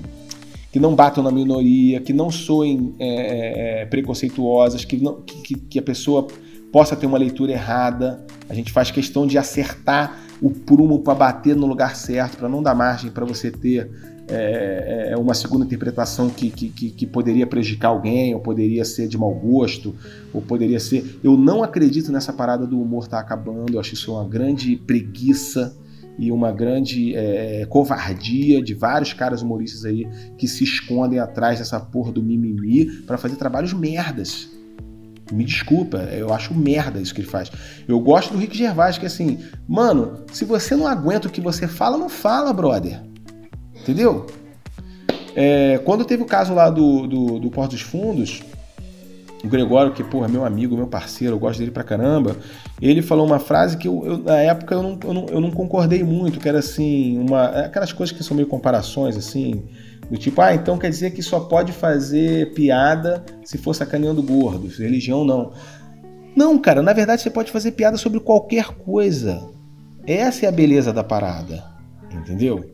que não batam na minoria, que não soem é, preconceituosas, que, não, que, que a pessoa possa ter uma leitura errada. A gente faz questão de acertar o prumo para bater no lugar certo, para não dar margem para você ter é, é, uma segunda interpretação que, que, que, poderia prejudicar alguém, ou poderia ser de mau gosto, ou poderia ser. Eu não acredito nessa parada do humor estar tá acabando, eu acho isso uma grande preguiça e uma grande é, covardia de vários caras humoristas aí que se escondem atrás dessa porra do mimimi para fazer trabalhos merdas. Me desculpa, eu acho merda isso que ele faz. Eu gosto do Rick Gervais, que é assim, mano, se você não aguenta o que você fala, não fala, brother. Entendeu? É, quando teve o caso lá do, do, do Porto dos Fundos, o Gregório, que porra, meu amigo, meu parceiro, eu gosto dele pra caramba, ele falou uma frase que eu, eu na época eu não, eu não, eu, não, concordei muito, que era assim, uma, aquelas coisas que são meio comparações, assim, do tipo, ah, então quer dizer que só pode fazer piada se for sacaneando gordos, religião não. Não, cara, na verdade você pode fazer piada sobre qualquer coisa. Essa é a beleza da parada, entendeu?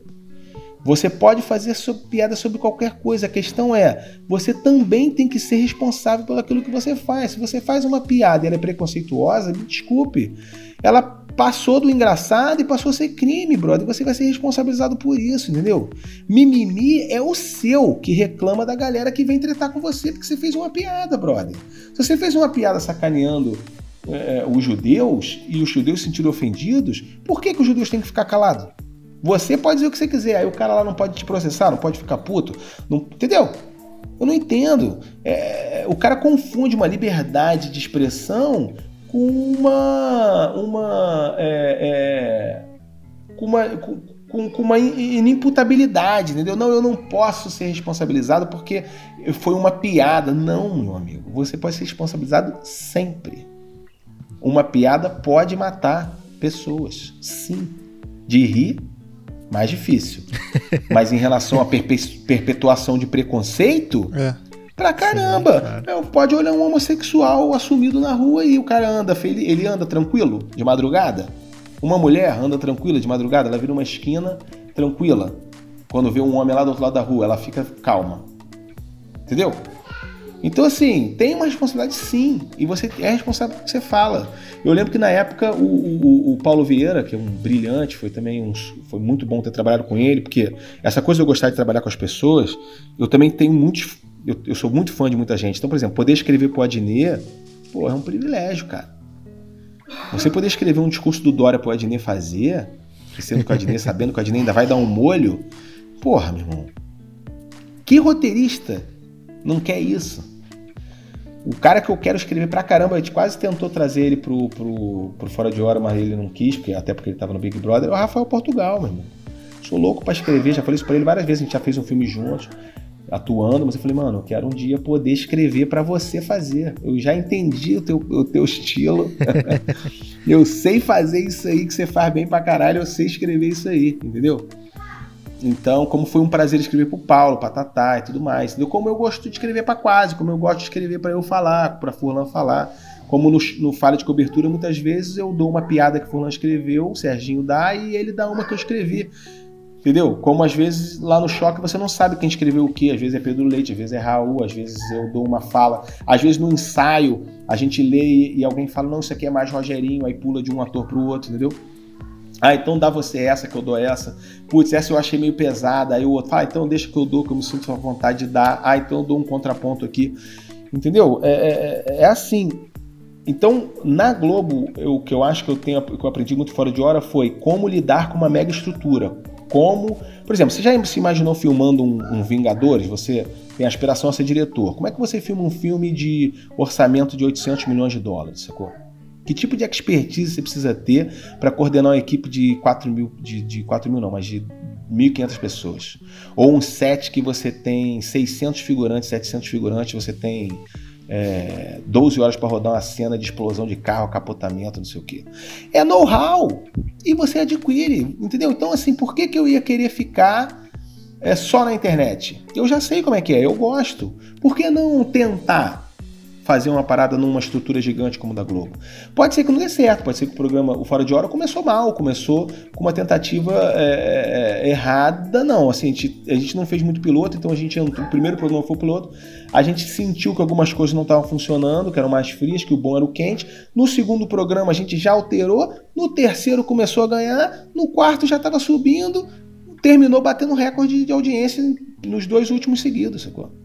Você pode fazer piada sobre qualquer coisa. A questão é, você também tem que ser responsável pelo aquilo que você faz. Se você faz uma piada e ela é preconceituosa, me desculpe. Ela passou do engraçado e passou a ser crime, brother. Você vai ser responsabilizado por isso, entendeu? Mimimi é o seu que reclama da galera que vem tretar com você porque você fez uma piada, brother. Se você fez uma piada sacaneando é, os judeus e os judeus se sentiram ofendidos, por que, que os judeus têm que ficar calados? Você pode dizer o que você quiser, aí o cara lá não pode te processar, não pode ficar puto, não, entendeu? Eu não entendo. É, o cara confunde uma liberdade de expressão com uma. uma. É, é, com uma. Com, com, uma inimputabilidade, entendeu? Não, eu não posso ser responsabilizado porque foi uma piada. Não, meu amigo. Você pode ser responsabilizado sempre. Uma piada pode matar pessoas. Sim. De rir mais difícil. Mas em relação à perpetuação de preconceito, é. pra caramba. Sim, pode olhar um homossexual assumido na rua e o cara anda, ele anda tranquilo de madrugada. Uma mulher anda tranquila de madrugada, ela vira uma esquina tranquila. Quando vê um homem lá do outro lado da rua, ela fica calma. Entendeu? Então, assim, tem uma responsabilidade sim, e você é responsável pelo que você fala. Eu lembro que na época o, o, o, Paulo Vieira, que é um brilhante, foi também um, foi muito bom ter trabalhado com ele, porque essa coisa de eu gostar de trabalhar com as pessoas, eu também tenho muitos. Eu, eu sou muito fã de muita gente. Então, por exemplo, poder escrever pro Adnet, pô, é um privilégio, cara. Você poder escrever um discurso do Dória pro Adnet fazer, sendo que o Adnet, sabendo que o Adnet ainda vai dar um molho, porra, meu irmão. Que roteirista não quer isso? O cara que eu quero escrever pra caramba, a gente quase tentou trazer ele pro, pro, pro Fora de Hora, mas ele não quis, porque, até porque ele tava no Big Brother, é o Rafael Portugal, meu irmão. Sou louco para escrever, já falei isso pra ele várias vezes, a gente já fez um filme juntos, atuando, mas eu falei, mano, eu quero um dia poder escrever para você fazer. Eu já entendi o teu, o teu estilo. eu sei fazer isso aí que você faz bem pra caralho, eu sei escrever isso aí, entendeu? Então, como foi um prazer escrever para o Paulo, para Tatá e tudo mais. Entendeu? Como eu gosto de escrever para quase, como eu gosto de escrever para eu falar, para Furlan falar. Como no, no Falha de Cobertura, muitas vezes eu dou uma piada que Furlan escreveu, o Serginho dá, e ele dá uma que eu escrevi. Entendeu? Como às vezes lá no choque você não sabe quem escreveu o que. Às vezes é Pedro Leite, às vezes é Raul, às vezes eu dou uma fala. Às vezes no ensaio a gente lê e, e alguém fala, não, isso aqui é mais Rogerinho, aí pula de um ator para o outro, entendeu? Ah, então dá você essa que eu dou essa. Putz, essa eu achei meio pesada. Aí o outro ah, então deixa que eu dou, que eu me sinto à vontade de dar. Ah, então eu dou um contraponto aqui. Entendeu? É, é, é assim. Então, na Globo, o que eu acho que eu tenho que eu aprendi muito fora de hora foi como lidar com uma mega estrutura. Como, por exemplo, você já se imaginou filmando um, um Vingadores? Você tem aspiração a ser diretor. Como é que você filma um filme de orçamento de 800 milhões de dólares, sacou? Que tipo de expertise você precisa ter para coordenar uma equipe de 4 mil, de, de 4 mil não, mas de 1.500 pessoas? Ou um set que você tem 600 figurantes, 700 figurantes, você tem é, 12 horas para rodar uma cena de explosão de carro, capotamento, não sei o quê. É know-how e você adquire, entendeu? Então, assim, por que, que eu ia querer ficar é, só na internet? Eu já sei como é que é, eu gosto. Por que não tentar? Fazer uma parada numa estrutura gigante como a da Globo. Pode ser que não dê certo, pode ser que o programa O Fora de Hora começou mal, começou com uma tentativa é, é, errada, não. Assim, a gente, a gente, não fez muito piloto, então a gente entrou, o primeiro programa foi o piloto, a gente sentiu que algumas coisas não estavam funcionando, que eram mais frias, que o bom era o quente. No segundo programa a gente já alterou, no terceiro começou a ganhar, no quarto já estava subindo, terminou batendo recorde de audiência nos dois últimos seguidos, sacou?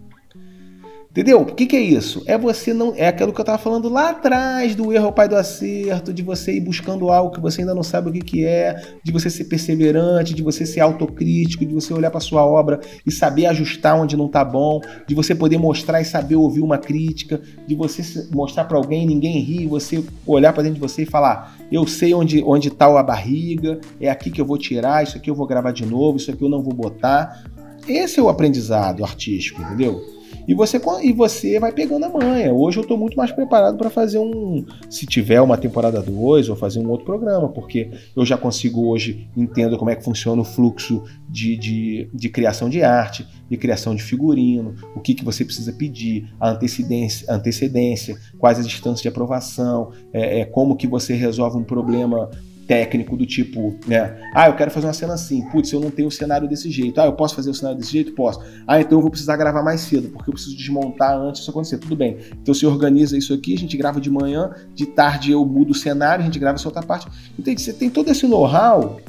Entendeu? O que, que, é isso? É você não. É aquilo que eu estava falando lá atrás do erro ao pai do acerto, de você ir buscando algo que você ainda não sabe o que, que é, de você ser perseverante, de você ser autocrítico, de você olhar para sua obra e saber ajustar onde não está bom, de você poder mostrar e saber ouvir uma crítica, de você mostrar para alguém ninguém rir, você olhar para dentro de você e falar: eu sei onde onde está a barriga, é aqui que eu vou tirar, isso aqui eu vou gravar de novo, isso aqui eu não vou botar. Esse é o aprendizado artístico, entendeu? E você, e você vai pegando a manha. Hoje eu estou muito mais preparado para fazer um. Se tiver uma temporada 2, ou fazer um outro programa, porque eu já consigo hoje entendo como é que funciona o fluxo de, de, de criação de arte, de criação de figurino, o que, que você precisa pedir, a antecedência, antecedência quais as distâncias de aprovação, é, é, como que você resolve um problema técnico do tipo, né? Ah, eu quero fazer uma cena assim. Putz, eu não tenho o um cenário desse jeito. Ah, eu posso fazer o cenário desse jeito? Posso. Ah, então eu vou precisar gravar mais cedo, porque eu preciso desmontar antes disso acontecer. Tudo bem. Então se organiza isso aqui, a gente grava de manhã, de tarde eu mudo o cenário, a gente grava essa outra parte. Entende? Você tem todo esse know-how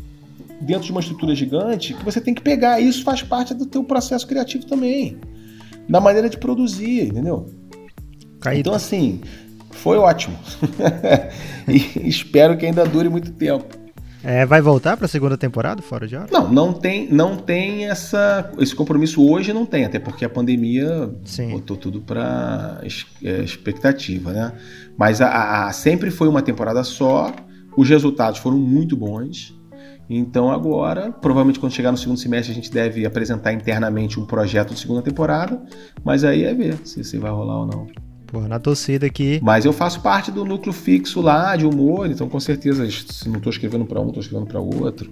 dentro de uma estrutura gigante que você tem que pegar. Isso faz parte do teu processo criativo também. Da maneira de produzir, entendeu? Caído. Então, assim, foi ótimo. e espero que ainda dure muito tempo. É, vai voltar para a segunda temporada fora de hora? Não, não tem, não tem essa, esse compromisso hoje não tem, até porque a pandemia Sim. botou tudo para é, expectativa, né? Mas a, a, sempre foi uma temporada só, os resultados foram muito bons. Então agora, provavelmente quando chegar no segundo semestre, a gente deve apresentar internamente um projeto de segunda temporada, mas aí é ver se, se vai rolar ou não. Pô, na torcida aqui. Mas eu faço parte do núcleo fixo lá de humor, então com certeza, se não estou escrevendo para um, estou escrevendo para outro.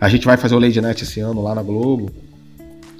A gente vai fazer o Lady Night esse ano lá na Globo.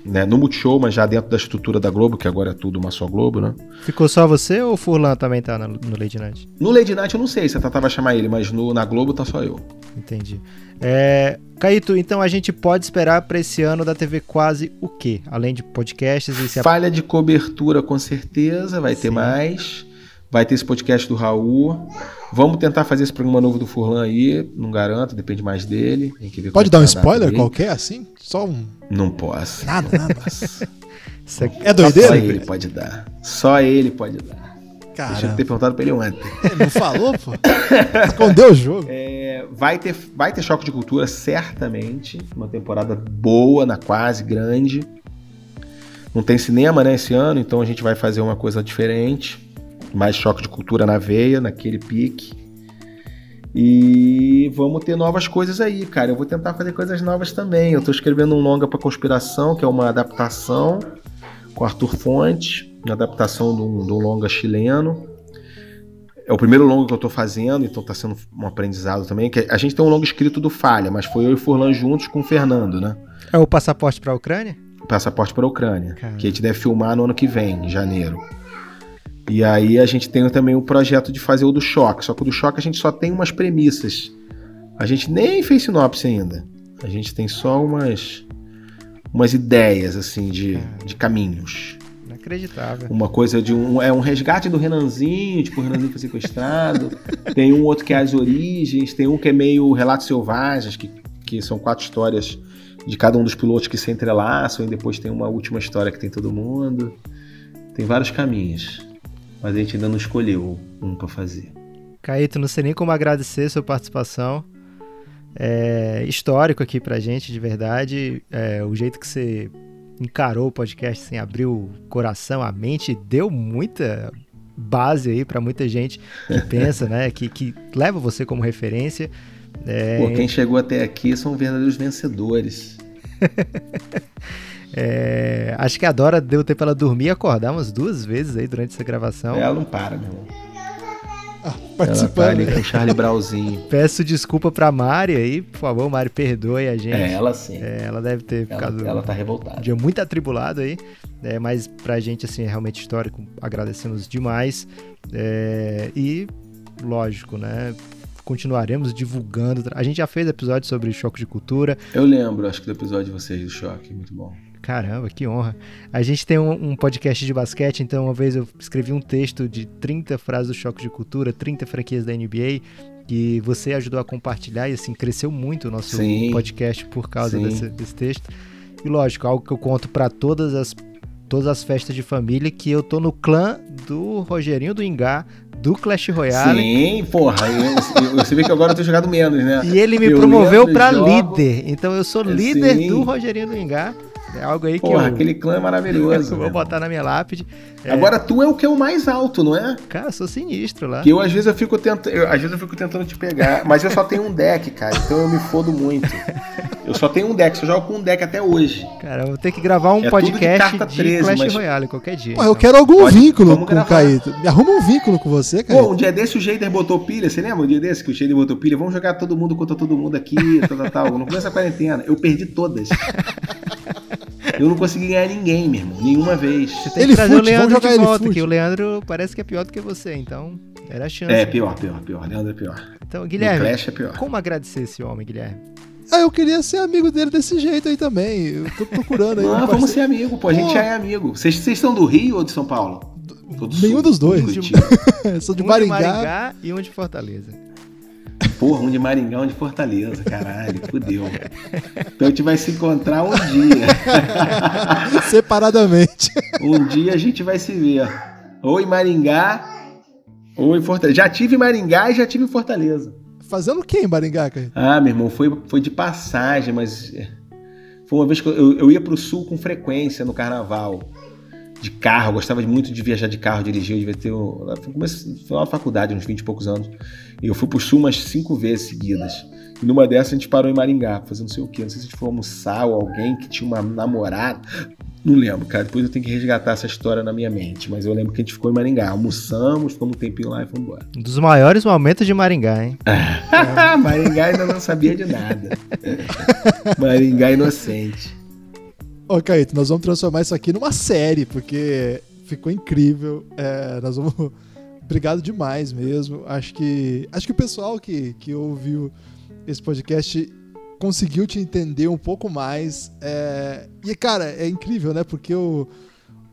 Né, no Multishow, mas já dentro da estrutura da Globo, que agora é tudo uma só Globo, né? Ficou só você ou o Furlan também tá no, no Lady Night? No Lady Night eu não sei se a Tata vai chamar ele, mas no, na Globo tá só eu. Entendi. É, Caíto, então a gente pode esperar para esse ano da TV quase o quê? Além de podcasts e se Falha de cobertura, com certeza, vai Sim. ter mais. Vai ter esse podcast do Raul. Vamos tentar fazer esse programa novo do Furlan aí. Não garanto, depende mais dele. Pode dar um spoiler qualquer assim? Só um. Não posso. Nada, nada. é doideira? Só ele pode dar. Só ele pode dar. Cara. Deixa eu ter perguntado pra ele ontem. Ele não falou, pô? Escondeu o jogo. É, vai, ter, vai ter choque de cultura, certamente. Uma temporada boa, na quase grande. Não tem cinema, né, esse ano, então a gente vai fazer uma coisa diferente. Mais choque de cultura na veia, naquele pique. E vamos ter novas coisas aí, cara. Eu vou tentar fazer coisas novas também. Eu tô escrevendo um longa para conspiração, que é uma adaptação com Arthur Fontes uma adaptação de um, de um longa chileno. É o primeiro longa que eu estou fazendo, então está sendo um aprendizado também. Que a gente tem um longo escrito do Falha, mas foi eu e Furlan juntos com o Fernando, né? É o Passaporte para a Ucrânia? Passaporte para a Ucrânia, Caramba. que a gente deve filmar no ano que vem, em janeiro. E aí a gente tem também o projeto de fazer o do Choque, só que o do Choque a gente só tem umas premissas. A gente nem fez sinopse ainda. A gente tem só umas umas ideias assim de, de caminhos. Inacreditável. Uma coisa de um. É um resgate do Renanzinho, tipo, o Renanzinho foi sequestrado. tem um outro que é as origens, tem um que é meio Relatos Selvagens, que, que são quatro histórias de cada um dos pilotos que se entrelaçam, e depois tem uma última história que tem todo mundo. Tem vários caminhos. Mas a gente ainda não escolheu um para fazer. Caíto, não sei nem como agradecer sua participação. É histórico aqui pra gente, de verdade. É, o jeito que você encarou o podcast sem abrir o coração, a mente, deu muita base aí para muita gente que pensa, né, que, que leva você como referência. É... Pô, quem chegou até aqui são verdadeiros vencedores. é, acho que a Dora deu tempo ela dormir e acordar umas duas vezes aí durante essa gravação. Ela não para, meu irmão. Ah, Ela tá participando. ali com o Charlie Brauzinho. Peço desculpa pra Mari aí, por favor, Mari, perdoe a gente. É, ela sim. É, ela deve ter ficado Ela, ela tá um revoltada. dia muito atribulado aí, né, mas pra gente, assim, é realmente histórico, agradecemos demais. É, e, lógico, né, continuaremos divulgando. A gente já fez episódio sobre choque de cultura. Eu lembro, acho que do episódio de vocês do choque, muito bom. Caramba, que honra. A gente tem um, um podcast de basquete, então uma vez eu escrevi um texto de 30 frases do choque de cultura, 30 franquias da NBA, que você ajudou a compartilhar e, assim, cresceu muito o nosso Sim. podcast por causa desse, desse texto. E lógico, algo que eu conto pra todas as todas as festas de família que eu tô no clã do Rogerinho do Ingá, do Clash Royale. Sim, porra. eu- eu- você vê que agora eu tenho jogado menos, né? E ele me Eu promoveu jogo. líder. Então eu sou É, líder sim. do Rogerinho do Ingá. É algo aí que Porra, eu, aquele clã é maravilhoso. vou botar na minha lápide. É, Agora tu é o que é o mais alto, não é? Cara, eu sou sinistro lá. Que eu às vezes eu fico tentando, eu, às vezes eu fico tentando te pegar, mas eu só tenho um deck, cara, então eu me fodo muito. Eu só tenho um deck, só jogo com um deck até hoje. Cara, eu vou ter que gravar um É de podcast de, carta 13, Clash mas- Royale qualquer dia. Pô, eu quero algum Pode- vínculo vamos com o. Caíto. Me arruma um vínculo com você, Pô, Caíto. um dia desse o Jader botou pilha, você lembra um dia desse que o Jader botou pilha? Vamos jogar todo mundo contra todo mundo aqui, tal, tal, tal. No começo da quarentena, eu perdi todas. Eu não consegui ganhar ninguém, meu irmão, nenhuma vez. Você tem Ele que trazer fute, o Leandro de volta, que o Leandro parece que é pior do que você, então era a chance. É, pior, pior, pior. Leandro é pior. Então, Guilherme, Clash é pior. como agradecer esse homem, Guilherme? Ah, eu queria ser amigo dele desse jeito aí também. Eu tô procurando aí. Não, vamos parceiro. ser amigo, pô. A gente Pô. já é amigo. Vocês vocês são do Rio ou de São Paulo? Ou do Nenhum Sul? dos dois. Curitiba. Sou de um Maringá. de Maringá e um de Fortaleza. Porra, um de Maringá, um de Fortaleza, caralho, fudeu. Então a gente vai se encontrar um dia. Separadamente. Um dia a gente vai se ver. Ou em Maringá, ou em Fortaleza. Já tive em Maringá e já tive em Fortaleza. Fazendo o que em Maringá, Caíto? Ah, meu irmão, foi, foi de passagem, mas. é, Foi uma vez que eu, eu ia pro sul com frequência no carnaval. De carro, eu gostava muito de viajar de carro, dirigir. Eu devia ter. Foi começo- foi lá na faculdade, uns 20 e poucos anos. E eu fui pro sul umas cinco vezes seguidas. E numa dessas a gente parou em Maringá, fazendo não sei o quê. Não sei se a gente foi almoçar ou alguém que tinha uma namorada. Não lembro, cara. Depois eu tenho que resgatar essa história na minha mente. Mas eu lembro que a gente ficou em Maringá. Almoçamos, ficamos um tempinho lá e fomos embora. Um dos maiores momentos de Maringá, hein? Maringá ainda não sabia de nada. Maringá inocente. Ô, Caíto, nós vamos transformar isso aqui numa série, porque ficou incrível. É, nós vamos. Obrigado demais mesmo. Acho que. Acho que o pessoal que, que ouviu esse podcast conseguiu te entender um pouco mais. É, E, cara, é incrível, né? Porque o,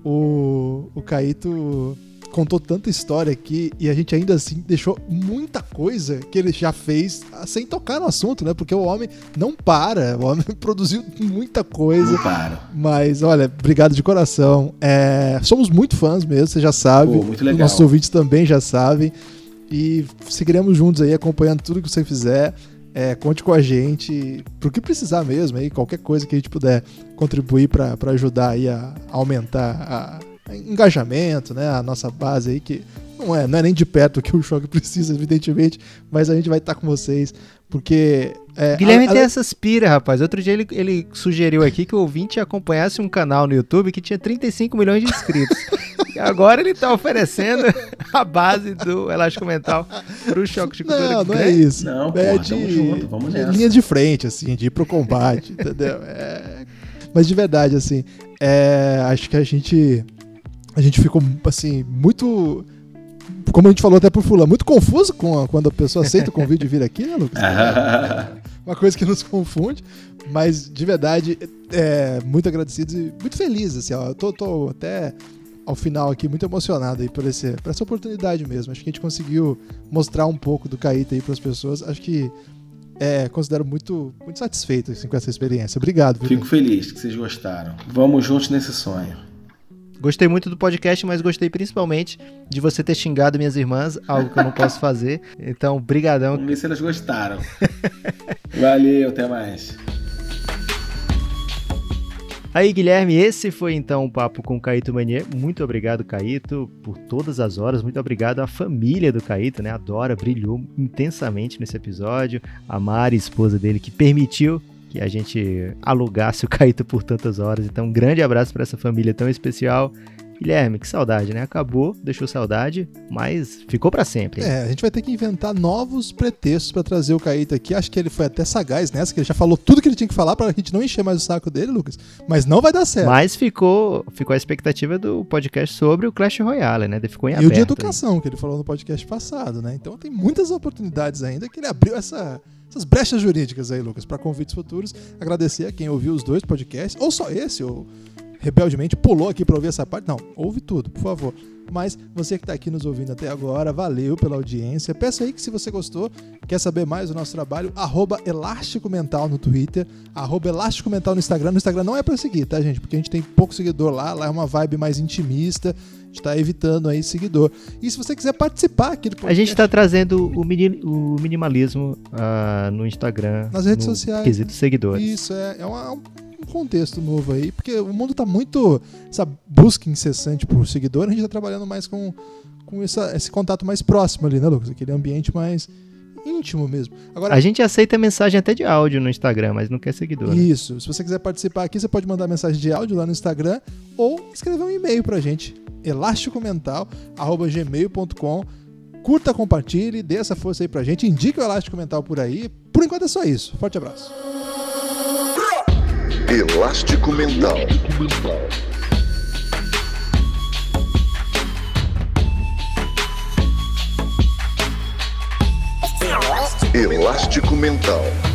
o, o Caíto contou tanta história aqui e a gente ainda assim deixou muita coisa que ele já fez ah, sem tocar no assunto, né? Porque o homem não para, o homem produziu muita coisa. Não para. Mas, olha, obrigado de coração. É, somos muito fãs mesmo, você já sabe. Pô, muito legal. Nossos ouvintes também já sabem. E seguiremos juntos aí, acompanhando tudo que você fizer. É, conte com a gente, pro que precisar mesmo aí, qualquer coisa que a gente puder contribuir para ajudar aí a aumentar a engajamento, né? A nossa base aí, que não é, não é nem de perto o que o choque precisa, evidentemente, mas a gente vai estar com vocês, porque. É, Guilherme a- tem a- essas pira, rapaz. Outro dia ele, ele sugeriu aqui que o ouvinte acompanhasse um canal no YouTube que tinha 35 milhões de inscritos. e agora ele tá oferecendo a base do elástico mental pro choque de cultura. Não, não é isso. Não, é porra, tamo junto, vamos de nessa. linha de frente, assim, de ir pro combate, entendeu? É, mas de verdade, assim, é, acho que a gente a gente ficou, assim, muito como a gente falou até pro Fulano, muito confuso com a- quando a pessoa aceita o convite de vir aqui, né, Lucas? Uma coisa que nos confunde, mas de verdade, é, muito agradecidos e muito felizes, assim, ó, eu tô, tô até ao final aqui muito emocionado aí por, esse, por essa oportunidade mesmo. Acho que a gente conseguiu mostrar um pouco do Caíta aí para as pessoas. Acho que é, considero muito, muito satisfeito assim, com essa experiência. Obrigado. viu? Fico feliz que vocês gostaram. Vamos juntos nesse sonho. Gostei muito do podcast, mas gostei principalmente de você ter xingado minhas irmãs, algo que eu não posso fazer. Então, brigadão. Vamos ver se elas gostaram. Valeu, até mais. Aí, Guilherme, esse foi então o papo com o Caíto Manier. Muito obrigado, Caíto, por todas as horas. Muito obrigado à família do Caíto, né? A Dora brilhou intensamente nesse episódio. A Mari, esposa dele, que permitiu que a gente alugasse o Caíto por tantas horas. Então, um grande abraço para essa família tão especial. Guilherme, que saudade, né? Acabou, deixou saudade, mas ficou para sempre. É, a gente vai ter que inventar novos pretextos para trazer o Caíto aqui. Acho que ele foi até sagaz nessa, que ele já falou tudo que ele tinha que falar pra gente não encher mais o saco dele, Lucas. Mas não vai dar certo. Mas ficou, ficou a expectativa do podcast sobre o Clash Royale, né? Ele ficou em e aberto. o de educação, que ele falou no podcast passado, né? Então tem muitas oportunidades ainda que ele abriu essa, essas brechas jurídicas aí, Lucas, para convites futuros. Agradecer a quem ouviu os dois podcasts, ou só esse, ou rebeldemente pulou aqui para ouvir essa parte. Não, ouve tudo, por favor. Mas você que está aqui nos ouvindo até agora, valeu pela audiência. Peço aí que se você gostou, quer saber mais do nosso trabalho, arroba Elástico Mental no Twitter, arroba Elástico Mental no Instagram. No Instagram não é para seguir, tá, gente? Porque a gente tem pouco seguidor lá, lá é uma vibe mais intimista, a gente tá evitando aí seguidor. E se você quiser participar aqui do A gente tá trazendo o, mini- o minimalismo ah, no Instagram. Nas redes no sociais, Quesito seguidores. Isso, é, é uma- um contexto novo aí, porque o mundo tá muito. Essa busca incessante por seguidor, a gente tá trabalhando mais com, com essa- esse contato mais próximo ali, né, Lucas? Aquele ambiente mais íntimo mesmo. Agora, A gente aceita mensagem até de áudio no Instagram, mas não quer seguidor. né? isso. Se você quiser participar aqui, você pode mandar mensagem de áudio lá no Instagram ou escrever um e-mail pra gente. elasticomental.gmail.com Curta, compartilhe, dê essa força aí pra gente, indique o Elástico Mental por aí. Por enquanto é só isso. Forte abraço. Elástico Mental. Elástico Mental.